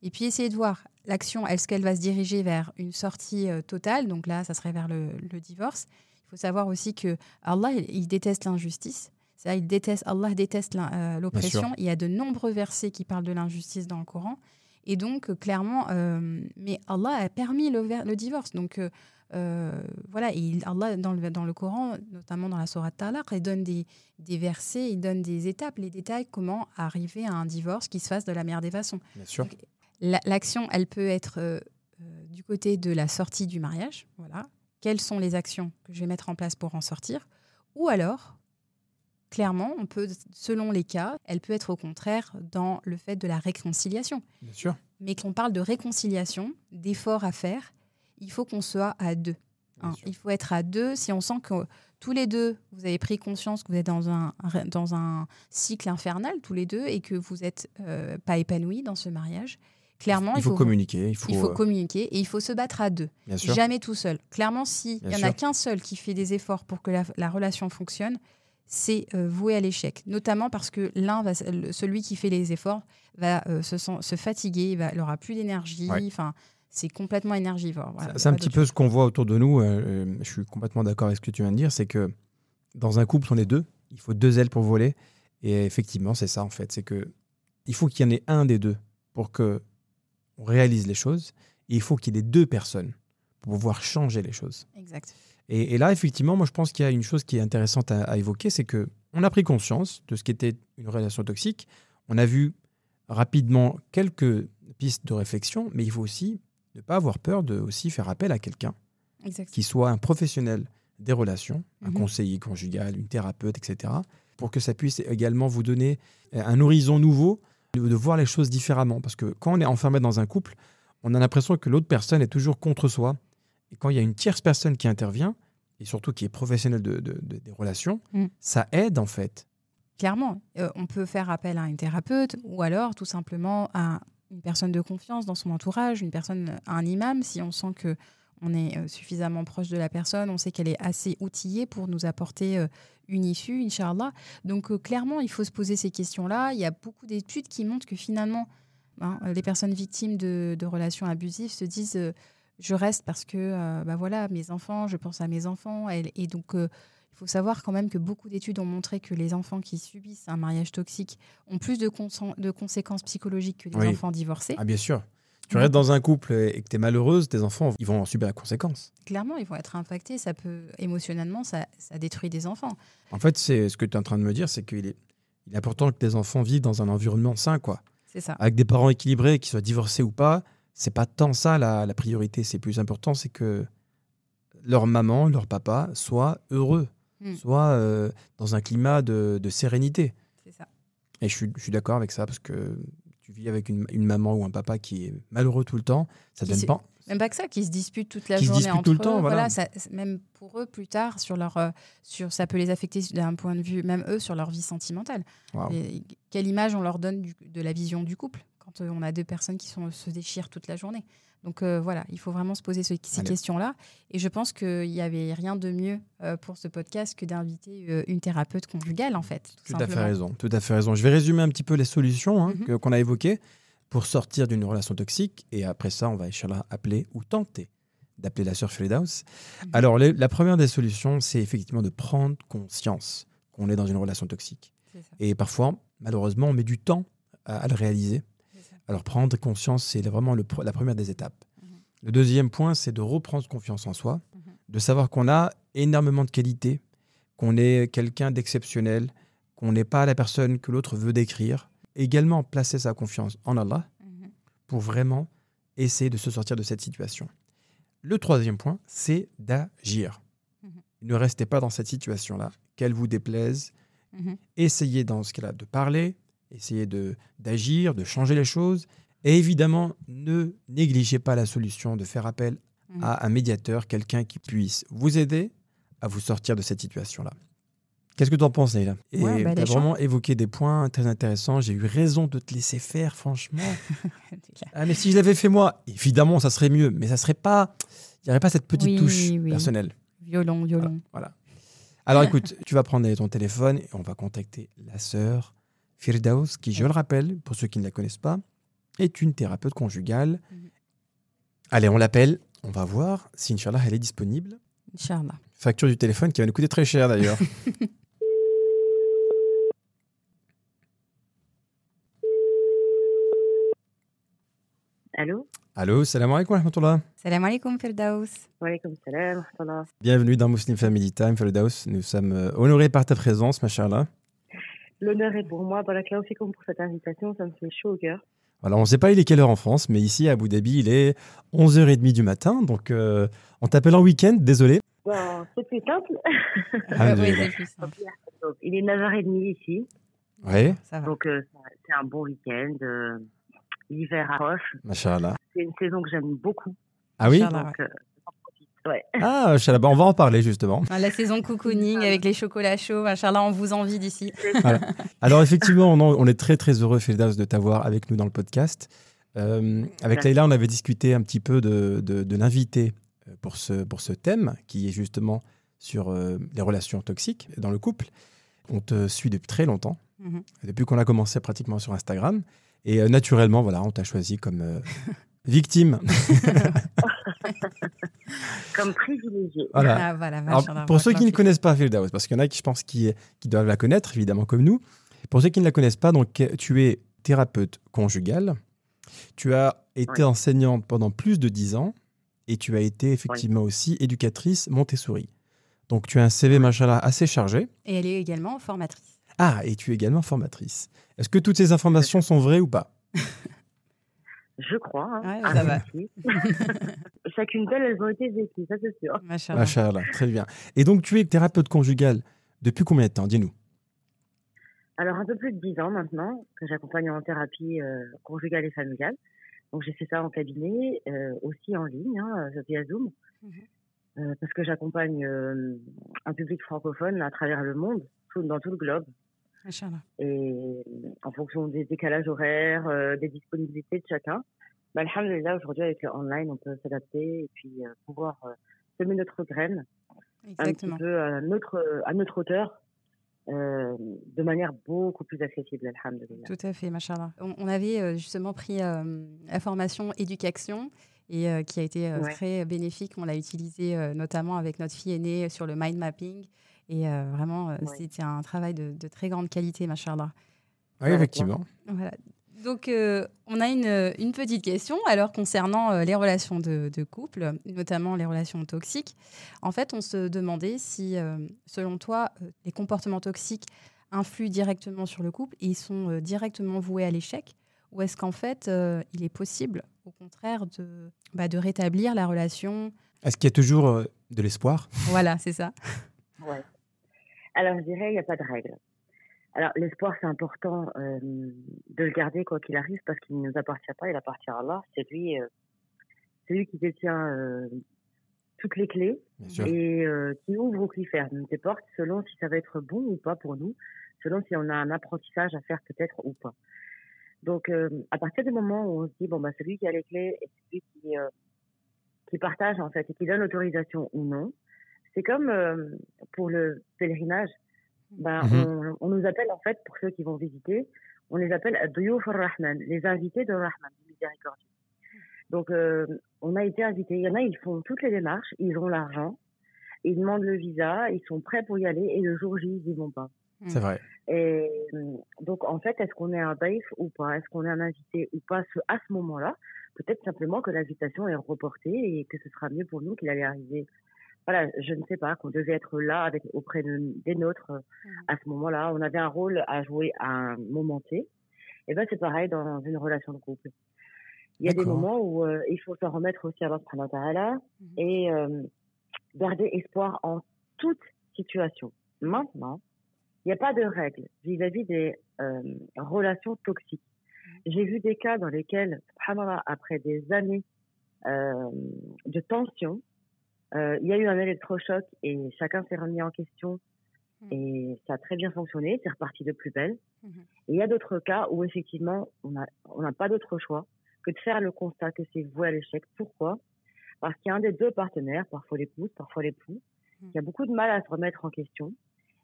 Et puis essayer de voir l'action, est-ce qu'elle va se diriger vers une sortie euh, totale? Donc là, ça serait vers le, le divorce. Il faut savoir aussi que Allah, il, il déteste l'injustice. Il déteste, Allah déteste euh, l'oppression. Il y a de nombreux versets qui parlent de l'injustice dans le Coran. Et donc, euh, clairement, euh, mais Allah a permis le, divorce. Donc, euh, voilà, et il- Allah, dans le, dans le Coran, notamment dans la Sourate Talaq, il donne des, des versets, il donne des étapes, les détails, comment arriver à un divorce qui se fasse de la meilleure des façons. Bien sûr. L'action, elle peut être euh, du côté de la sortie du mariage. Voilà. Quelles sont les actions que je vais mettre en place pour en sortir? Ou alors, clairement, on peut, selon les cas, elle peut être au contraire dans le fait de la réconciliation. Bien sûr. Mais qu'on parle de réconciliation, d'efforts à faire, il faut qu'on soit à deux. Hein. Il faut être à deux. Si on sent que tous les deux, vous avez pris conscience que vous êtes dans un, dans un cycle infernal, tous les deux, et que vous n'êtes pas épanouis dans ce mariage, clairement, il faut, communiquer. Il faut, il faut euh, communiquer et il faut se battre à deux. bien sûr. Jamais tout seul. Clairement, s'il n'y en a qu'un seul qui fait des efforts pour que la, la relation fonctionne, c'est euh, voué à l'échec. Notamment parce que l'un, va, celui qui fait les efforts, va euh, se, sent- se fatiguer, il n'aura plus d'énergie. Ouais. Enfin, c'est complètement énergivore. Voilà, C'est un petit peu ce qu'on voit autour de nous. euh, je suis complètement d'accord avec ce que tu viens de dire. C'est que dans un couple, on est deux. Il faut deux ailes pour voler. Et effectivement, c'est ça en fait. C'est que il faut qu'il y en ait un des deux pour que on réalise les choses. Et il faut qu'il y ait deux personnes pour pouvoir changer les choses. Exact. Et, et là, effectivement, moi, je pense qu'il y a une chose qui est intéressante à, à évoquer, c'est que on a pris conscience de ce qu'était une relation toxique. On a vu rapidement quelques pistes de réflexion, mais il faut aussi ne pas avoir peur de aussi faire appel à quelqu'un qui soit un professionnel des relations, un Mhm. conseiller conjugal, une thérapeute, etc., pour que ça puisse également vous donner un horizon nouveau, de de voir les choses différemment. Parce que quand on est enfermé dans un couple, on a l'impression que l'autre personne est toujours contre soi. Et quand il y a une tierce personne qui intervient, et surtout qui est professionnelle de- de- de- des relations, Mm. ça aide en fait. Clairement, euh, on peut faire appel à une thérapeute ou alors tout simplement à une personne de confiance dans son entourage, une personne, à un imam, si on sent que on est euh, suffisamment proche de la personne, on sait qu'elle est assez outillée pour nous apporter euh, une issue, Inch'Allah. Donc euh, clairement, il faut se poser ces questions-là. Il y a beaucoup d'études qui montrent que finalement, hein, les personnes victimes de, de relations abusives se disent euh, je reste parce que euh, bah voilà, mes enfants, je pense à mes enfants. Et, et donc, euh, il faut savoir quand même que beaucoup d'études ont montré que les enfants qui subissent un mariage toxique ont plus de, conséquences psychologiques que les Oui. enfants divorcés. Ah bien sûr. Tu restes dans un couple et que tu es malheureuse, tes enfants, ils vont en subir la conséquence. Clairement, ils vont être impactés. Ça peut, émotionnellement, ça, ça détruit des enfants. En fait, c'est ce que tu es en train de me dire, c'est qu'il est, il est important que tes enfants vivent dans un environnement sain, quoi. C'est ça. Avec des parents équilibrés, qu'ils soient divorcés ou pas, c'est pas tant ça la, la priorité. C'est plus important, c'est que leur maman, leur papa soient heureux, Mm. soient euh, dans un climat de, de sérénité. C'est ça. Et je suis, d'accord avec ça parce que tu vis avec une, une maman ou un papa qui est malheureux tout le temps, ça Qui donne se- pas. Même pas que ça, qui se disputent toute la Qui se journée disputent entre tout le eux. temps, voilà. ça- même pour eux, plus tard, sur leur, euh, sur, ça peut les affecter d'un point de vue, même eux, sur leur vie sentimentale. Et quelle image on leur donne du- de la vision du couple quand euh, on a deux personnes qui sont, se déchirent toute la journée Donc euh, voilà, il faut vraiment se poser ce- ces questions-là. Et je pense qu'il n'y avait rien de mieux euh, pour ce podcast que d'inviter euh, une thérapeute conjugale, en fait. Tout Tout, à fait raison. Tout à fait raison. Je vais résumer un petit peu les solutions hein, Mhm. qu'on a évoquées pour sortir d'une relation toxique. Et après ça, on va, Inch'Allah, appeler ou tenter d'appeler la sœur Firdaus. Mhm. Alors, les- la première des solutions, c'est effectivement de prendre conscience qu'on est dans une relation toxique. Et parfois, malheureusement, on met du temps à, à le réaliser. Alors, prendre conscience, c'est vraiment le la première des étapes. Mhm. Le deuxième point, c'est de reprendre confiance en soi, Mhm. de savoir qu'on a énormément de qualités, qu'on est quelqu'un d'exceptionnel, qu'on n'est pas la personne que l'autre veut décrire. Également, placer sa confiance en Allah Mhm. pour vraiment essayer de se sortir de cette situation. Le troisième point, c'est d'agir. Ne restez pas dans cette situation-là, qu'elle vous déplaise. Essayez dans ce cas-là de parler, essayez de d'agir, de changer les choses. Et évidemment, ne négligez pas la solution de faire appel Mhm. à un médiateur, quelqu'un qui puisse vous aider à vous sortir de cette situation-là. Qu'est-ce que tu en penses, Leïla? Et Ouais, bah, tu as vraiment évoqué des points très intéressants. J'ai eu raison de te laisser faire, franchement. [laughs] Ah, mais si je l'avais fait moi, évidemment, ça serait mieux. Mais ça serait pas. Il n'y aurait pas cette petite Oui, touche oui. personnelle. Violon, violon. Voilà. Alors [laughs] écoute, tu vas prendre ton téléphone et on va contacter la sœur Firdaus, qui, je le rappelle, pour ceux qui ne la connaissent pas, est une thérapeute conjugale. Mhm. Allez, on l'appelle. On va voir si, Inch'Allah, elle est disponible. Inch'Allah. Facture du téléphone qui va nous coûter très cher d'ailleurs. [laughs] Allô? Allô, salam alaikum wa rahmatullah. Salam alaikum, Firdaus. Wa alaykoum salam, wa rahmatullah. Bienvenue dans Muslim Family Time, Firdaus. Nous sommes euh, honorés par ta présence, machallah. L'honneur est pour moi. Barakallahu fikoum pour cette invitation. Ça me fait chaud au cœur. Voilà, on ne sait pas il est quelle heure en France, mais ici à Abu Dhabi, il est 11h30 du matin. Donc, euh, on t'appelle en week-end, désolé. Bon, c'est plus simple. Alhamdulillah. Oui, c'est plus simple. Donc, il est 9h30 ici. Ça va. Donc, euh, c'est un bon week-end. euh, L'hiver approche. machallah. C'est une saison que j'aime beaucoup. Ah oui? Inch'Allah. Donc, euh. Ouais. Ah, on va en parler justement. Ah, La saison cocooning avec les chocolats chauds, Inch'Allah, on vous envie d'ici. Alors effectivement, on, on est très très heureux, Firdaus, de t'avoir avec nous dans le podcast. Euh, avec. Leïla, on avait discuté un petit peu de, de, de l'invité euh, pour ce, pour ce thème, qui est justement sur euh, les relations toxiques dans le couple. On te suit depuis très longtemps, Mhm. depuis qu'on a commencé pratiquement sur Instagram. Et euh, naturellement, voilà, on t'a choisi comme euh, [laughs] victime. [laughs] Comme privilégié. Voilà. Ah, voilà, Alors, pour ceux qui ne connaissent pas Firdaus, parce qu'il y en a qui, je pense, qui, qui doivent la connaître, évidemment, comme nous, Pour ceux qui ne la connaissent pas, donc, tu es thérapeute conjugale. Tu as été enseignante pendant plus de 10 ans et tu as été effectivement aussi éducatrice Montessori. Donc tu as un CV, machallah, assez chargé. Et elle est également formatrice. Ah, et tu es également formatrice. Est-ce que toutes ces informations sont vraies ou pas? Je crois. hein. Ouais, Ah, ça va. [laughs] Chacune d'elles, elles ont été vécues, ça c'est sûr. Machallah. Machallah, très bien. Et donc tu es thérapeute conjugale depuis combien de temps Dis-nous? Alors, un peu plus de 10 ans maintenant que j'accompagne en thérapie euh, conjugale et familiale. Donc, j'ai fait ça en cabinet, euh, aussi en ligne, hein, via Zoom, Mhm. Euh, parce que j'accompagne euh, un public francophone à travers le monde, tout- dans tout le globe. Machallah. Et euh, en fonction des décalages horaires, euh, des disponibilités de chacun, bah, alhamdoulilah, aujourd'hui, avec le online, on peut s'adapter et puis euh, pouvoir euh, semer notre graine Exactement. un petit peu à notre, à notre hauteur, euh, de manière beaucoup plus accessible, alhamdoulilah. Tout à fait, machallah. On, on avait euh, justement pris euh, la formation éducation et euh, qui a été euh, Ouais. très bénéfique. On l'a utilisé euh, notamment avec notre fille aînée sur le mind mapping. Et euh, vraiment, euh, Ouais. c'était un travail de, de très grande qualité, machallah. Oui, effectivement. Voilà. Donc, euh, on a une, une petite question alors concernant euh, les relations de, de couple, notamment les relations toxiques. En fait, on se demandait si, euh, selon toi, les comportements toxiques influent directement sur le couple et ils sont euh, directement voués à l'échec ou est-ce qu'en fait, euh, il est possible, au contraire, de, bah, de rétablir la relation? Est-ce qu'il y a toujours euh, de l'espoir? Voilà, c'est ça. Ouais. Alors, je dirais, il n'y a pas de règle. Alors, l'espoir, c'est important euh, de le garder quoi qu'il arrive parce qu'il ne nous appartient pas, il appartient à Allah. C'est lui, euh, c'est lui qui détient euh, toutes les clés et euh, qui ouvre ou qui ferme des portes selon si ça va être bon ou pas pour nous, selon si on a un apprentissage à faire peut-être ou pas. Donc, euh, à partir du moment où on se dit, bon, bah, celui qui a les clés et celui qui, euh, qui partage, en fait, et qui donne l'autorisation ou non, c'est comme euh, pour le pèlerinage. Ben, Mhm. on, on nous appelle, en fait, pour ceux qui vont visiter, on les appelle Duyuf rahman les invités de Rahman, du miséricordieux. Donc, euh, on a été invités. Il y en a, ils font toutes les démarches, ils ont l'argent, ils demandent le visa, ils sont prêts pour y aller, et le jour J, ils y vont pas. C'est vrai. Et euh, donc, en fait, est-ce qu'on est un daif ou pas? Est-ce qu'on est un invité ou pas ce- à ce moment-là? Peut-être simplement que l'invitation est reportée et que ce sera mieux pour nous qu'il allait arriver. Voilà, je ne sais pas, qu'on devait être là avec, auprès de, des nôtres euh, à ce moment-là. On avait un rôle à jouer à un moment T. Et ben, c'est pareil dans une relation de couple. Il y a des moments où euh, il faut s'en remettre aussi à Allah subhanahu et euh, garder espoir en toute situation. Maintenant, il n'y a pas de règle vis-à-vis des euh, relations toxiques. J'ai vu des cas dans lesquels, subhanallah, après des années de tension, il y a eu un électrochoc et chacun s'est remis en question Mhm. et ça a très bien fonctionné, c'est reparti de plus belle. Mhm. Et il y a d'autres cas où effectivement on n'a on n'a pas d'autre choix que de faire le constat que c'est voué à l'échec. Pourquoi? Parce qu'il y a un des deux partenaires, parfois l'épouse, parfois l'époux, Mhm. qui a beaucoup de mal à se remettre en question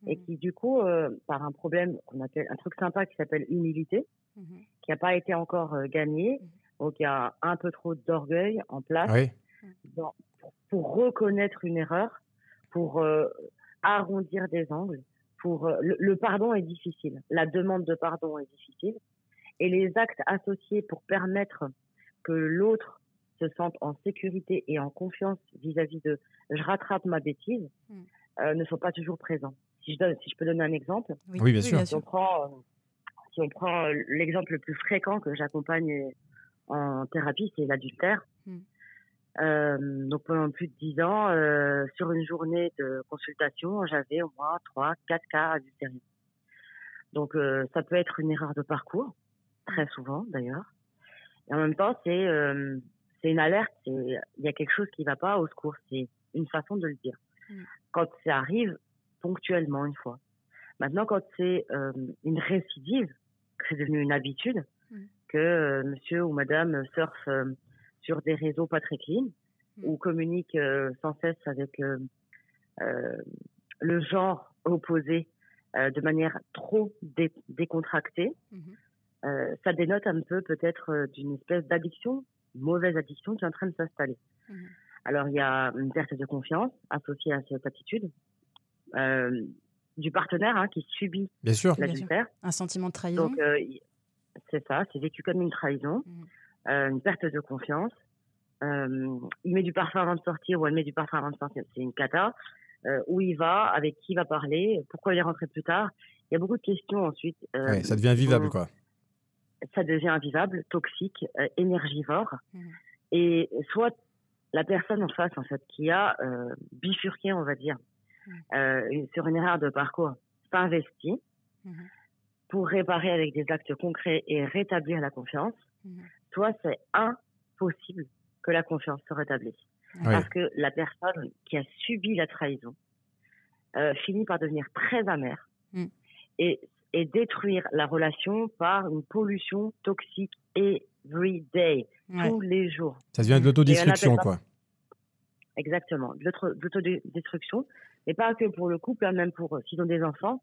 et qui du coup, euh, par un problème qu'on appelle un truc sympa qui s'appelle humilité, qui n'a pas été encore euh, gagné, donc il y a un peu trop d'orgueil en place Oui. dans- pour, reconnaître une erreur, pour euh, arrondir des angles, pour euh, le, le pardon est difficile, la demande de pardon est difficile, et les actes associés pour permettre que l'autre se sente en sécurité et en confiance vis-à-vis de je rattrape ma bêtise Mm. euh, ne sont pas toujours présents. Si je, donne, si je peux donner un exemple, Oui, bien sûr. si on prend, si on prend l'exemple le plus fréquent que j'accompagne en thérapie, c'est l'adultère. Mm. Euh, donc pendant plus de dix ans, euh, sur une journée de consultation, j'avais au moins trois, quatre cas adultériens. Donc euh, ça peut être une erreur de parcours, très souvent d'ailleurs. Et en même temps, c'est euh, c'est une alerte, c'est il y a quelque chose qui va pas au secours, c'est une façon de le dire. Mm. Quand ça arrive ponctuellement une fois. Maintenant, quand c'est euh, une récidive, que c'est devenu une habitude, Mm. que euh, monsieur ou madame surfe euh, sur des réseaux pas très clean Mm. ou communique euh, sans cesse avec euh, euh, le genre opposé euh, de manière trop dé- décontractée, Mhm. euh, ça dénote un peu peut-être euh, d'une espèce d'addiction, une mauvaise addiction qui est en train de s'installer. Mhm. Alors il y a une perte de confiance associée à cette attitude. Euh, du partenaire hein, qui subit l'adultère. Un sentiment de trahison. Donc, euh, c'est ça, c'est vécu comme une trahison, euh, une perte de confiance. Euh, il met du parfum avant de sortir ou elle met du parfum avant de sortir, c'est une cata. Euh, où il va, avec qui il va parler, pourquoi il est rentré plus tard. Il y a beaucoup de questions ensuite. euh, Ouais, ça devient vivable, on- quoi. ça devient invivable, toxique, euh, énergivore. Mhm. Et soit la personne en face, en fait, qui a euh, bifurqué, on va dire, Mhm. euh, sur une erreur de parcours, s'investit Mhm. pour réparer avec des actes concrets et rétablir la confiance, Mhm. soit c'est impossible que la confiance se rétablisse. Oui. Parce que la personne qui a subi la trahison euh, finit par devenir très amère Mm. et, et détruire la relation par une pollution toxique every day, Ouais. tous les jours. Ça devient de l'autodestruction, quoi. Exactement, de l'auto- de l'autodestruction, mais pas que pour le couple, hein, même pour s'ils ont des enfants,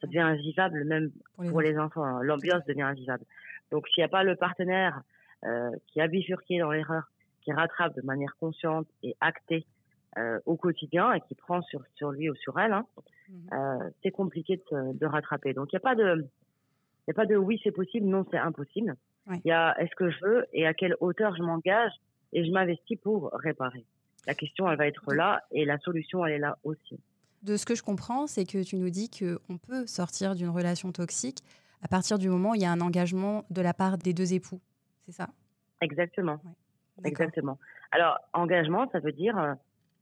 ça devient invivable même Pour les pour les enfants. hein. L'ambiance devient invivable. Donc s'il n'y a pas le partenaire euh, qui a bifurqué dans l'erreur, qui rattrape de manière consciente et actée euh, au quotidien et qui prend sur, sur lui ou sur elle, hein, Mhm. euh, c'est compliqué de, rattraper. Donc il n'y a pas de, il y a pas de oui c'est possible, non c'est impossible. Il Ouais. y a est-ce que je veux et à quelle hauteur je m'engage et je m'investis pour réparer? La question elle va être là et la solution elle est là aussi. De ce que je comprends, c'est que tu nous dis qu'on peut sortir d'une relation toxique à partir du moment où il y a un engagement de la part des deux époux. C'est ça? Exactement. Exactement. Alors, engagement, ça veut dire euh,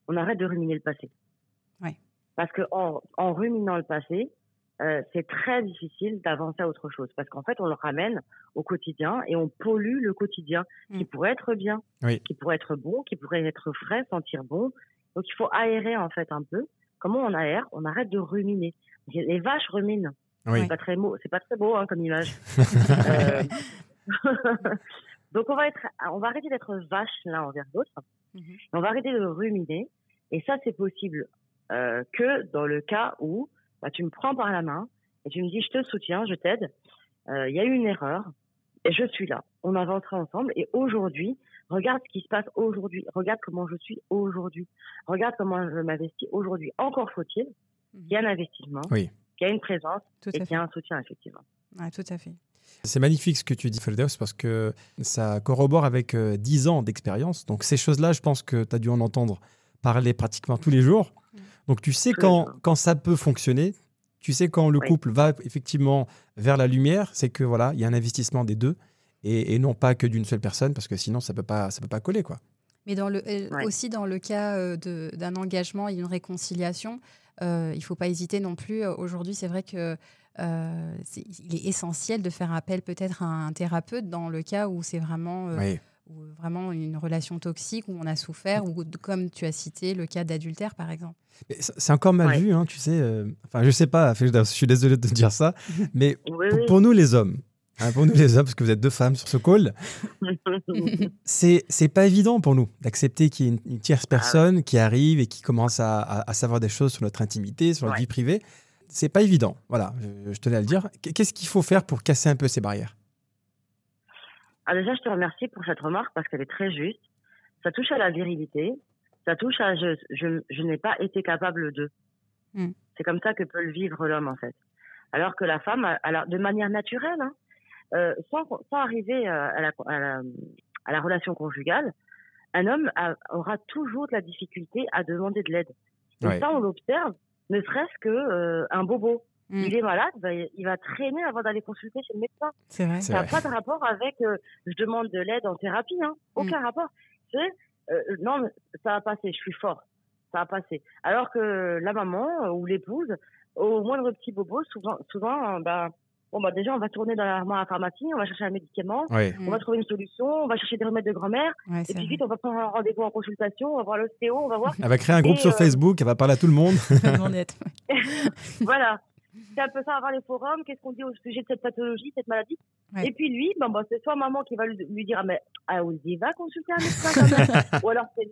on arrête de ruminer le passé. Ouais. Parce que en, en ruminant le passé, euh, c'est très difficile d'avancer à autre chose. Parce qu'en fait, on le ramène au quotidien et on pollue le quotidien qui Mm. pourrait être bien, Oui. qui pourrait être bon, qui pourrait être frais, sentir bon. Donc, il faut aérer en fait un peu. Comment on aère? On arrête de ruminer. Les vaches ruminent. Oui. C'est pas très beau, c'est pas très beau hein, comme image. [laughs] Euh, [laughs] Donc on va être, on va arrêter d'être vache l'un envers l'autre. Mhm. On va arrêter de ruminer. Et ça, c'est possible euh, que dans le cas où bah, tu me prends par la main et tu me dis, je te soutiens, je t'aide. Euh, Il y a eu une erreur et je suis là. On avancera ensemble. Et aujourd'hui, regarde ce qui se passe aujourd'hui. Regarde comment je suis aujourd'hui. Regarde comment je m'investis aujourd'hui. Encore faut-il qu'il y ait un investissement, Oui. qu'il y ait une présence Tout et à qu'il y fait. ait un soutien, effectivement. Ouais, tout à fait. C'est magnifique ce que tu dis, Feldeus, parce que ça corrobore avec euh, 10 ans d'expérience. Donc, ces choses-là, je pense que tu as dû en entendre parler pratiquement tous les jours. Mm. Donc, tu sais quand, quand ça peut fonctionner. Tu sais quand le Oui. couple va effectivement vers la lumière, c'est que voilà, il y a un investissement des deux et, et non pas que d'une seule personne, parce que sinon ça peut pas, ça peut pas coller quoi. Mais dans le, euh, aussi dans le cas euh, de- d'un engagement et une réconciliation, euh, il ne faut pas hésiter non plus. Euh, Aujourd'hui, c'est vrai que euh, il est essentiel de faire appel peut-être à un thérapeute dans le cas où c'est vraiment, euh, Oui. où vraiment une relation toxique, où on a souffert, ou comme tu as cité le cas d'adultère par exemple. C'est encore mal Ouais. vu, hein, tu sais. euh, enfin, je sais pas, je suis désolé de te dire ça, [laughs] mais Oui, pour, oui. pour nous les hommes, hein, pour nous les hommes, parce que vous êtes deux femmes sur ce call, [laughs] c'est c'est pas évident pour nous d'accepter qu'il y ait une, une Ah tierce personne qui arrive et qui commence à, à- à savoir des choses sur notre intimité, sur notre Ouais. vie privée. C'est pas évident. Voilà, je, je tenais à le dire. Qu'est-ce qu'il faut faire pour casser un peu ces barrières? Ah, déjà, je te remercie pour cette remarque parce qu'elle est très juste. Ça touche à la virilité. Ça touche à je, je, je n'ai pas été capable de. Mm. C'est comme ça que peut le vivre l'homme, en fait. Alors que la femme, alors, de manière naturelle, hein, euh, sans, sans arriver euh, à la, à, la, à la relation conjugale, un homme a- aura toujours de la difficulté à demander de l'aide. Et Ouais. ça, on l'observe, ne serait-ce que euh, un bobo. Mm. Il est malade, bah, il va traîner avant d'aller consulter chez le médecin. C'est vrai. C'est Ça n'a pas de rapport avec euh, je demande de l'aide en thérapie, hein. aucun rapport. Tu sais, euh, non, mais ça va passer, je suis fort, ça va passer. Alors que la maman euh, ou l'épouse, au moindre petit bobo, souvent, souvent, euh, bah, bon bah déjà on va tourner dans l'armoire à la pharmacie, on va chercher un médicament, Ouais. on va trouver une solution, on va chercher des remèdes de grand-mère, Ouais, et puis vrai. vite on va prendre un rendez-vous en consultation, on va voir l'ostéo, on va voir. Elle va créer un groupe Et, sur euh, Facebook, elle va parler à tout le monde. [laughs] [laughs] Voilà. C'est un peu ça, avoir les forums, qu'est-ce qu'on dit au sujet de cette pathologie, cette maladie. Ouais. Et puis lui, ben, ben, c'est soit maman qui va lui, lui dire, ah, mais ah, Ouldi, va consulter un médecin quand même. [laughs] Ou alors c'est,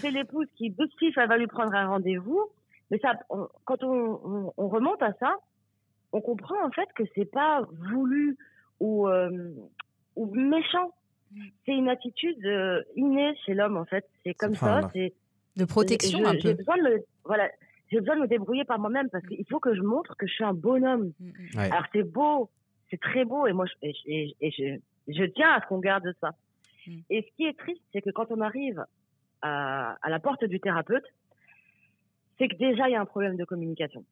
c'est l'épouse qui, de suite, elle va lui prendre un rendez-vous. Mais ça, on- quand on, on, on remonte à ça, on comprend en fait que c'est pas voulu ou, euh, ou méchant. C'est une attitude euh, innée chez l'homme en fait. C'est comme ça. C'est De protection je- un J'ai peu. besoin de le, voilà, j'ai besoin de me débrouiller par moi-même parce qu'il faut que je montre que je suis un bonhomme. Mm, mm. Ouais. Alors c'est beau, c'est très beau et moi je, et, et- et je, je tiens à ce qu'on garde ça. Mm. Et ce qui est triste, c'est que quand on arrive à, à la porte du thérapeute, c'est que déjà il y a un problème de communication.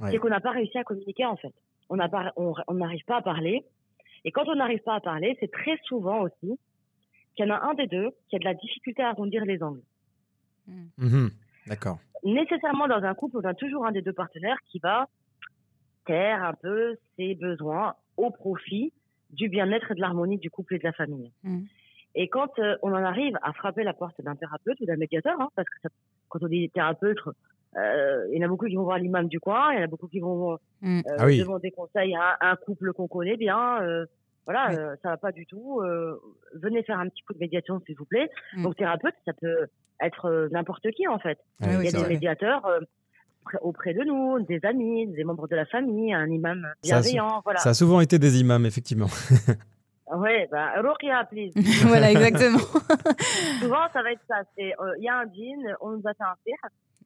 Ouais. C'est qu'on n'a pas réussi à communiquer en fait. On n'a pas, on on n'arrive pas à parler. Et quand on n'arrive pas à parler, c'est très souvent aussi qu'il y en a un des deux qui a de la difficulté à arrondir les angles. Mhm. D'accord. nécessairement dans un couple, on a toujours un des deux partenaires qui va taire un peu ses besoins au profit du bien-être et de l'harmonie du couple et de la famille. Mm. Et quand euh, on en arrive à frapper la porte d'un thérapeute ou d'un médiateur, hein, parce que ça- quand on dit thérapeute, il y en a beaucoup qui vont voir l'imam du coin, il y en a beaucoup qui vont Mm. euh, Ah oui. demander conseil à un couple qu'on connaît bien. euh, voilà, Oui. euh, ça va pas du tout. euh, venez faire un petit coup de médiation, s'il vous plaît. Mm. Donc thérapeute, ça peut être euh, n'importe qui en fait. Ah oui, Il y a des vrai. médiateurs euh, près- auprès de nous, des amis, des membres de la famille, un imam Ça, bienveillant. Voilà. Ça a souvent été des imams, effectivement. [laughs] Ouais, bah, Ruqya, please. [laughs] voilà, exactement. [laughs] Souvent, ça va être ça. C'est, euh, il y a un djinn, on nous a fait un sihr,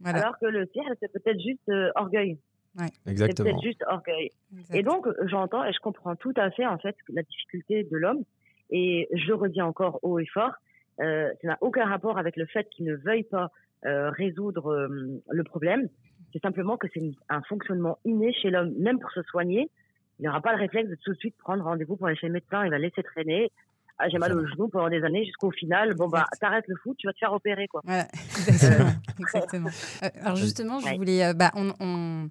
Voilà. alors que le sihr, c'est peut-être juste euh, orgueil. C'est Exactement. peut-être juste orgueil. Exact. Et donc, j'entends et je comprends tout à fait, en fait, la difficulté de l'homme. Et je redis encore haut et fort, euh, ça n'a aucun rapport avec le fait qu'il ne veuille pas euh, résoudre euh, le problème. C'est simplement que c'est un fonctionnement inné chez l'homme, même pour se soigner. Il n'aura pas le réflexe de tout de suite prendre rendez-vous pour aller chez le médecin. Il va laisser traîner. Ah, j'ai mal au genou pendant des années jusqu'au final. Bon, bah, t'arrêtes le foot, tu vas te faire opérer, quoi. Voilà, [laughs] exactement. exactement. Euh, alors justement, je voulais, euh, bah, on, on-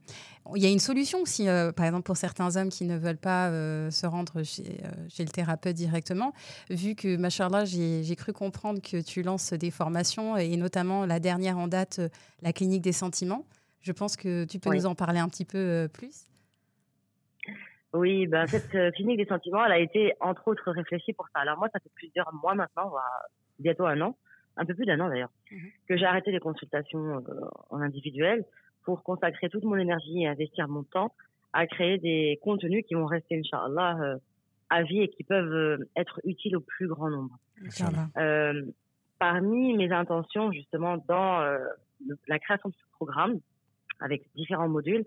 il y a une solution aussi, euh, par exemple pour certains hommes qui ne veulent pas euh, se rendre chez, euh, chez le thérapeute directement, vu que, machallah, j'ai j'ai cru comprendre que tu lances des formations et notamment la dernière en date, euh, la clinique des sentiments. Je pense que tu peux Oui. nous en parler un petit peu euh, plus. Oui, ben, cette euh, clinique des sentiments, elle a été entre autres réfléchie pour ça. Alors moi, ça fait plusieurs mois maintenant, bientôt un an, un peu plus d'un an d'ailleurs, Mhm. que j'ai arrêté les consultations euh, en individuel pour consacrer toute mon énergie et investir mon temps à créer des contenus qui vont rester, Inch'Allah, euh, à vie et qui peuvent euh, être utiles au plus grand nombre. Parmi mes intentions, justement, dans la création de ce programme, avec différents modules,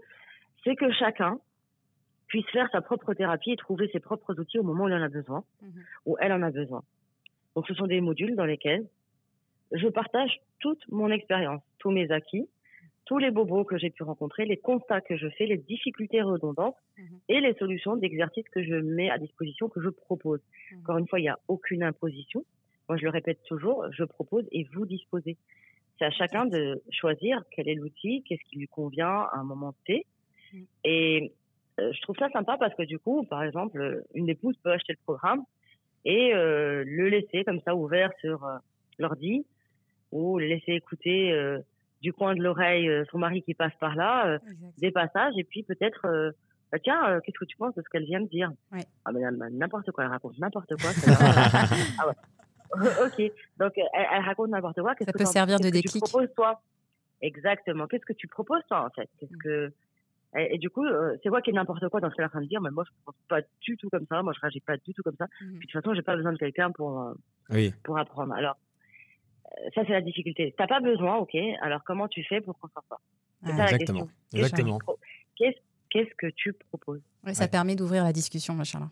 c'est que chacun puisse faire sa propre thérapie et trouver ses propres outils au moment où il en a besoin, Mhm. où elle en a besoin. Donc, ce sont des modules dans lesquels je partage toute mon expérience, tous mes acquis, tous les bobos que j'ai pu rencontrer, les constats que je fais, les difficultés redondantes Mhm. et les solutions d'exercices que je mets à disposition, que je propose. Mhm. Encore une fois, il n'y a aucune imposition. Moi, je le répète toujours, je propose et vous disposez. C'est à chacun de choisir quel est l'outil, qu'est-ce qui lui convient à un moment T. Et je trouve ça sympa parce que du coup, par exemple, euh, une épouse peut acheter le programme et euh, le laisser comme ça ouvert sur euh, l'ordi ou le laisser écouter euh, du coin de l'oreille euh, son mari qui passe par là, euh, des passages et puis peut-être euh, bah, tiens euh, qu'est-ce que tu penses de ce qu'elle vient de dire? Ouais. ah mais n'importe quoi elle raconte n'importe quoi [laughs] ah ouais. Ok. Donc euh, elle, elle raconte n'importe quoi Ça que peut servir de qu'est-ce que déclic. tu proposes toi? Exactement. Qu'est-ce que tu proposes toi en fait? Qu'est-ce Mm. que et, et du coup euh, c'est quoi qui est n'importe quoi dans ce qu'elle est en train de dire mais moi je pense pas du tout comme ça moi je réagis pas du tout comme ça Mhm. puis de toute façon j'ai pas besoin de quelqu'un pour euh, Oui. pour apprendre alors euh, ça c'est la difficulté t'as pas besoin ok alors comment tu fais pour qu'on s'en sorte c'est ça la Exactement. question Qu'est-ce que tu Exactement. qu'est-ce qu'est-ce que tu proposes? Ouais, ça Ouais. permet d'ouvrir la discussion, machallah.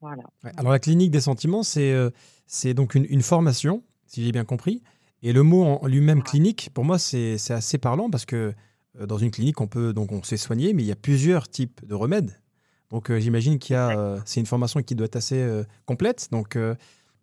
voilà Ouais. Alors la clinique des sentiments, c'est euh, c'est donc une, une formation, si j'ai bien compris. Et le mot en lui-même clinique, pour moi, c'est c'est assez parlant parce que euh, dans une clinique, on peut donc on s'est soigné, mais il y a plusieurs types de remèdes. Donc euh, j'imagine qu'il y a, euh, c'est une formation qui doit être assez euh, complète. Donc euh,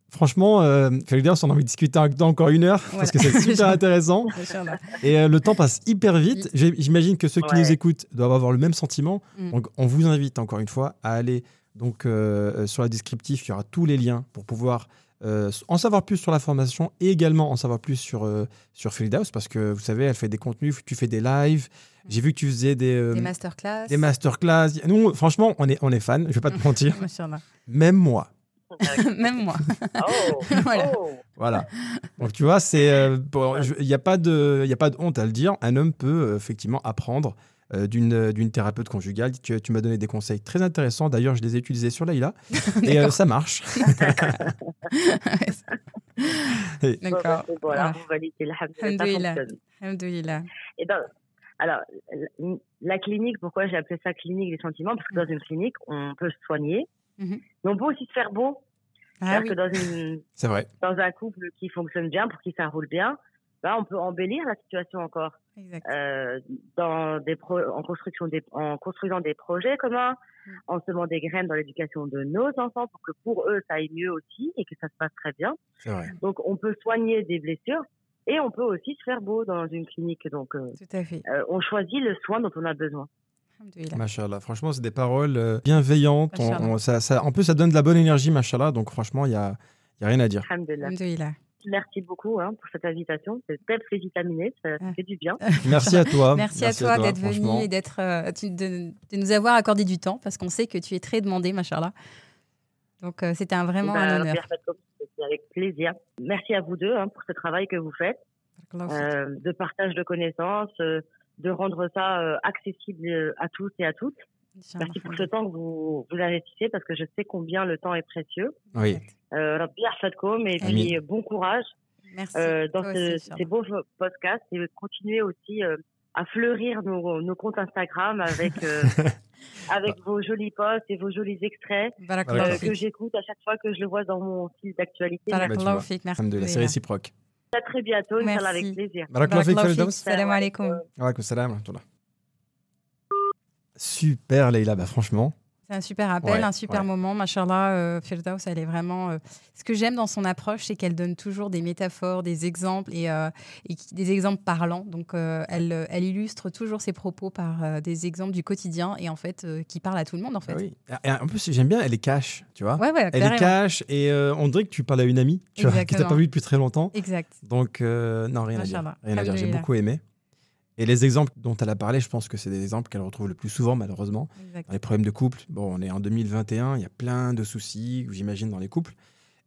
franchement, euh, Felida, on a envie de discuter avec toi encore une heure parce que c'est super intéressant. [laughs] Et euh, le temps passe hyper vite. J'imagine que ceux qui Ouais. nous écoutent doivent avoir le même sentiment. Mm. Donc, on vous invite encore une fois à aller donc euh, sur la descriptif. Il y aura tous les liens pour pouvoir euh, en savoir plus sur la formation et également en savoir plus sur euh, sur Field parce que vous savez, elle fait des contenus. Tu fais des lives. J'ai vu que tu faisais des euh, Des masterclass. des masterclass. Nous, franchement, on est on est fans. Je vais pas te mentir. [laughs] Même moi. [laughs] Même moi. oh, [laughs] Voilà. oh. Voilà. Donc tu vois, c'est euh, il n'y a pas de il y a pas de honte à le dire. Un homme peut euh, effectivement apprendre euh, d'une euh, d'une thérapeute conjugale. Tu, tu m'as donné des conseils très intéressants. D'ailleurs, je les ai utilisés sur Leïla [laughs] et euh, ça marche. [laughs] D'accord. bah, c'est bon, alors. Et la- clinique, pourquoi j'ai appelé ça clinique des sentiments? Parce que dans une clinique, on peut se soigner, Mhm. mais on peut aussi se faire beau. Ah C'est-à-dire oui. que dans, une, C'est vrai. dans un couple qui fonctionne bien, pour qui ça roule bien, bah, on peut embellir la situation encore. Euh, dans des pro en, construction des, en construisant des projets communs, Mm. en semant des graines dans l'éducation de nos enfants pour que pour eux, ça aille mieux aussi et que ça se passe très bien. Vrai. Donc, on peut soigner des blessures et on peut aussi se faire beau dans une clinique. Donc, euh, Tout à fait. euh, on choisit le soin dont on a besoin. Machallah. Franchement, c'est des paroles euh, bienveillantes. On- Machallah. on- ça, ça- en plus, ça donne de la bonne énergie, machallah. Donc, franchement, il n'y a, il y a rien à dire. Alhamdulillah. Merci beaucoup hein, pour cette invitation. C'est et vitaminé, ça Ah. fait du bien. Merci à toi. [laughs] Merci, à toi d'être venu et d'être, euh, de, de nous avoir accordé du temps parce qu'on sait que tu es très demandé, machallah. Donc euh, c'était un- vraiment Ben, un honneur. Avec plaisir. Merci à vous deux hein, pour ce travail que vous faites, euh, de partage de connaissances, euh, de rendre ça euh, accessible à tous et à toutes. Merci pour ce temps que vous, vous investissez parce que je sais combien le temps est précieux. Oui. Euh, Rabbi Fatko, et puis bon courage Merci. euh, dans ce- aussi, ces beaux podcasts et continuer aussi euh, à fleurir nos, nos comptes Instagram avec, euh, [laughs] avec vos jolis posts et vos jolis extraits euh, que j'écoute à chaque fois que je le vois dans mon fil d'actualité. Bah. Merci. C'est réciproque. À très bientôt, Merci. avec plaisir. Salam alaikum. Wa alaikum salam. Super, Leïla. Bah, franchement, C'est un super appel, Ouais, un super ouais. moment. Machallah, euh, Firdaus, elle est vraiment. euh, Ce que j'aime dans son approche, c'est qu'elle donne toujours des métaphores, des exemples et, euh, et des exemples parlants. Donc, euh, elle, elle illustre toujours ses propos par des exemples du quotidien et en fait, qui parlent à tout le monde en fait. ah oui. Et en plus, j'aime bien, elle est cash, tu vois. Ouais, ouais, Elle est cash et on dirait que tu parles à une amie, tu vois, [laughs] qui t'a pas vu depuis très longtemps. Exact. Donc, non, rien à dire. Rien à dire. J'ai beaucoup aimé. Et les exemples dont elle a parlé, je pense que c'est des exemples qu'elle retrouve le plus souvent, malheureusement. Dans les problèmes de couple, bon, on est en 2021, il y a plein de soucis, j'imagine, dans les couples.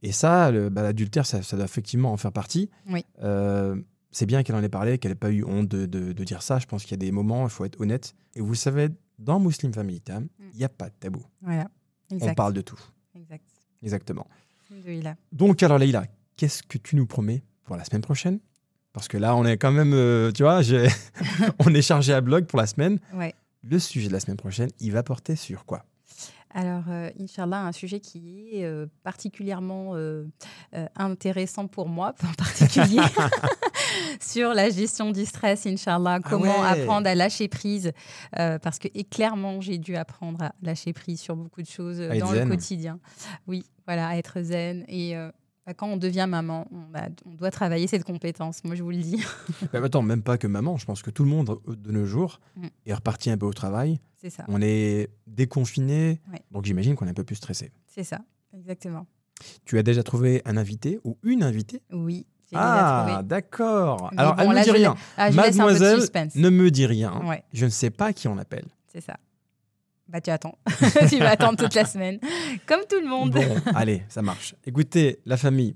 Et ça, bah, l'adultère, ça, ça doit effectivement en faire partie. Oui. Euh, c'est bien qu'elle en ait parlé, qu'elle n'ait pas eu honte de, de- de dire ça. Je pense qu'il y a des moments, il faut être honnête. Et vous savez, dans Muslim Family Time, Mm. il n'y a pas de tabou. Voilà. Exact. On parle de tout. Exact. Exactement. Donc, alors, Leïla, qu'est-ce que tu nous promets pour la semaine prochaine? Parce que là, on est quand même, euh, tu vois, [laughs] [laughs] on est chargé à blog pour la semaine. Ouais. Le sujet de la semaine prochaine, il va porter sur quoi? Alors, euh, Inch'Allah, un sujet qui est euh, particulièrement euh, intéressant pour moi, [laughs] en particulier, sur la gestion du stress, Inch'Allah. Ah Comment ouais. apprendre à lâcher prise Parce que, et clairement, j'ai dû apprendre à lâcher prise sur beaucoup de choses dans zen. le quotidien. Oui, voilà, à être zen. Et bah, quand on devient maman, on, a- on doit travailler cette compétence, moi je vous le dis. [laughs] Bah, Attends, même pas que maman. Je pense que tout le monde euh, de nos jours Mm. est reparti un peu au travail. C'est ça, On est déconfiné. Ouais. Donc, j'imagine qu'on est un peu plus stressé. c'est ça, exactement. Tu as déjà trouvé un invité ou une invitée? Oui, Ah, d'accord. Alors, bon, elle ne là, me dit rien. Ah, Mademoiselle ne me dit rien. Ouais. Je ne sais pas qui on appelle. C'est ça. Bah tu attends. [laughs] tu vas attendre toute la semaine. Comme tout le monde. Bon, allez, ça marche. Écoutez, la famille,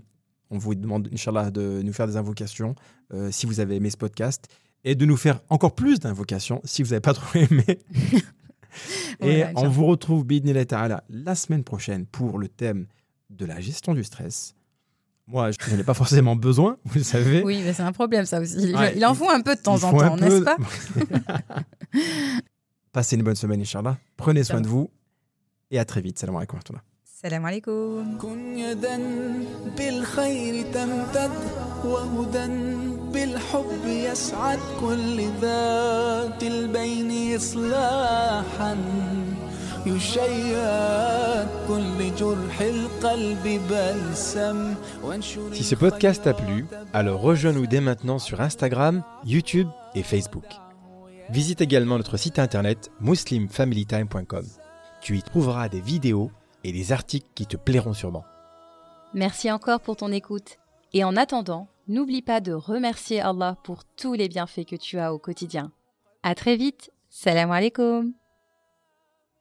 on vous demande, Inch'Allah, de nous faire des invocations euh, si vous avez aimé ce podcast et de nous faire encore plus d'invocations si vous n'avez pas [laughs] trop aimé. [laughs] et on vous retrouve, Bidnillah Ta'ala, la semaine prochaine pour le thème de la gestion du stress. Moi, je n'en ai pas forcément besoin, vous le savez. Oui, mais c'est un problème ça aussi. Il- Ouais, il en faut un peu de temps en temps, n'est-ce pas Passez une bonne semaine, Inch'Allah. Prenez soin de Inch'Allah. vous et à très vite. Salam alaikum. wa rahmatullah. Salam alaikum. كن يدا بالخير تمتد وهدى بالحب يسعد كل ذات البين إصلاحا يشيد كل جرح القلب بلسم وانشر Si ce podcast t'a plu, alors rejoins-nous dès maintenant sur Instagram, YouTube et Facebook. Visite également notre site internet muslimfamilytime.com. Tu y trouveras des vidéos et des articles qui te plairont sûrement. Merci encore pour ton écoute. Et en attendant, n'oublie pas de remercier Allah pour tous les bienfaits que tu as au quotidien. À très vite. Salam alaikum.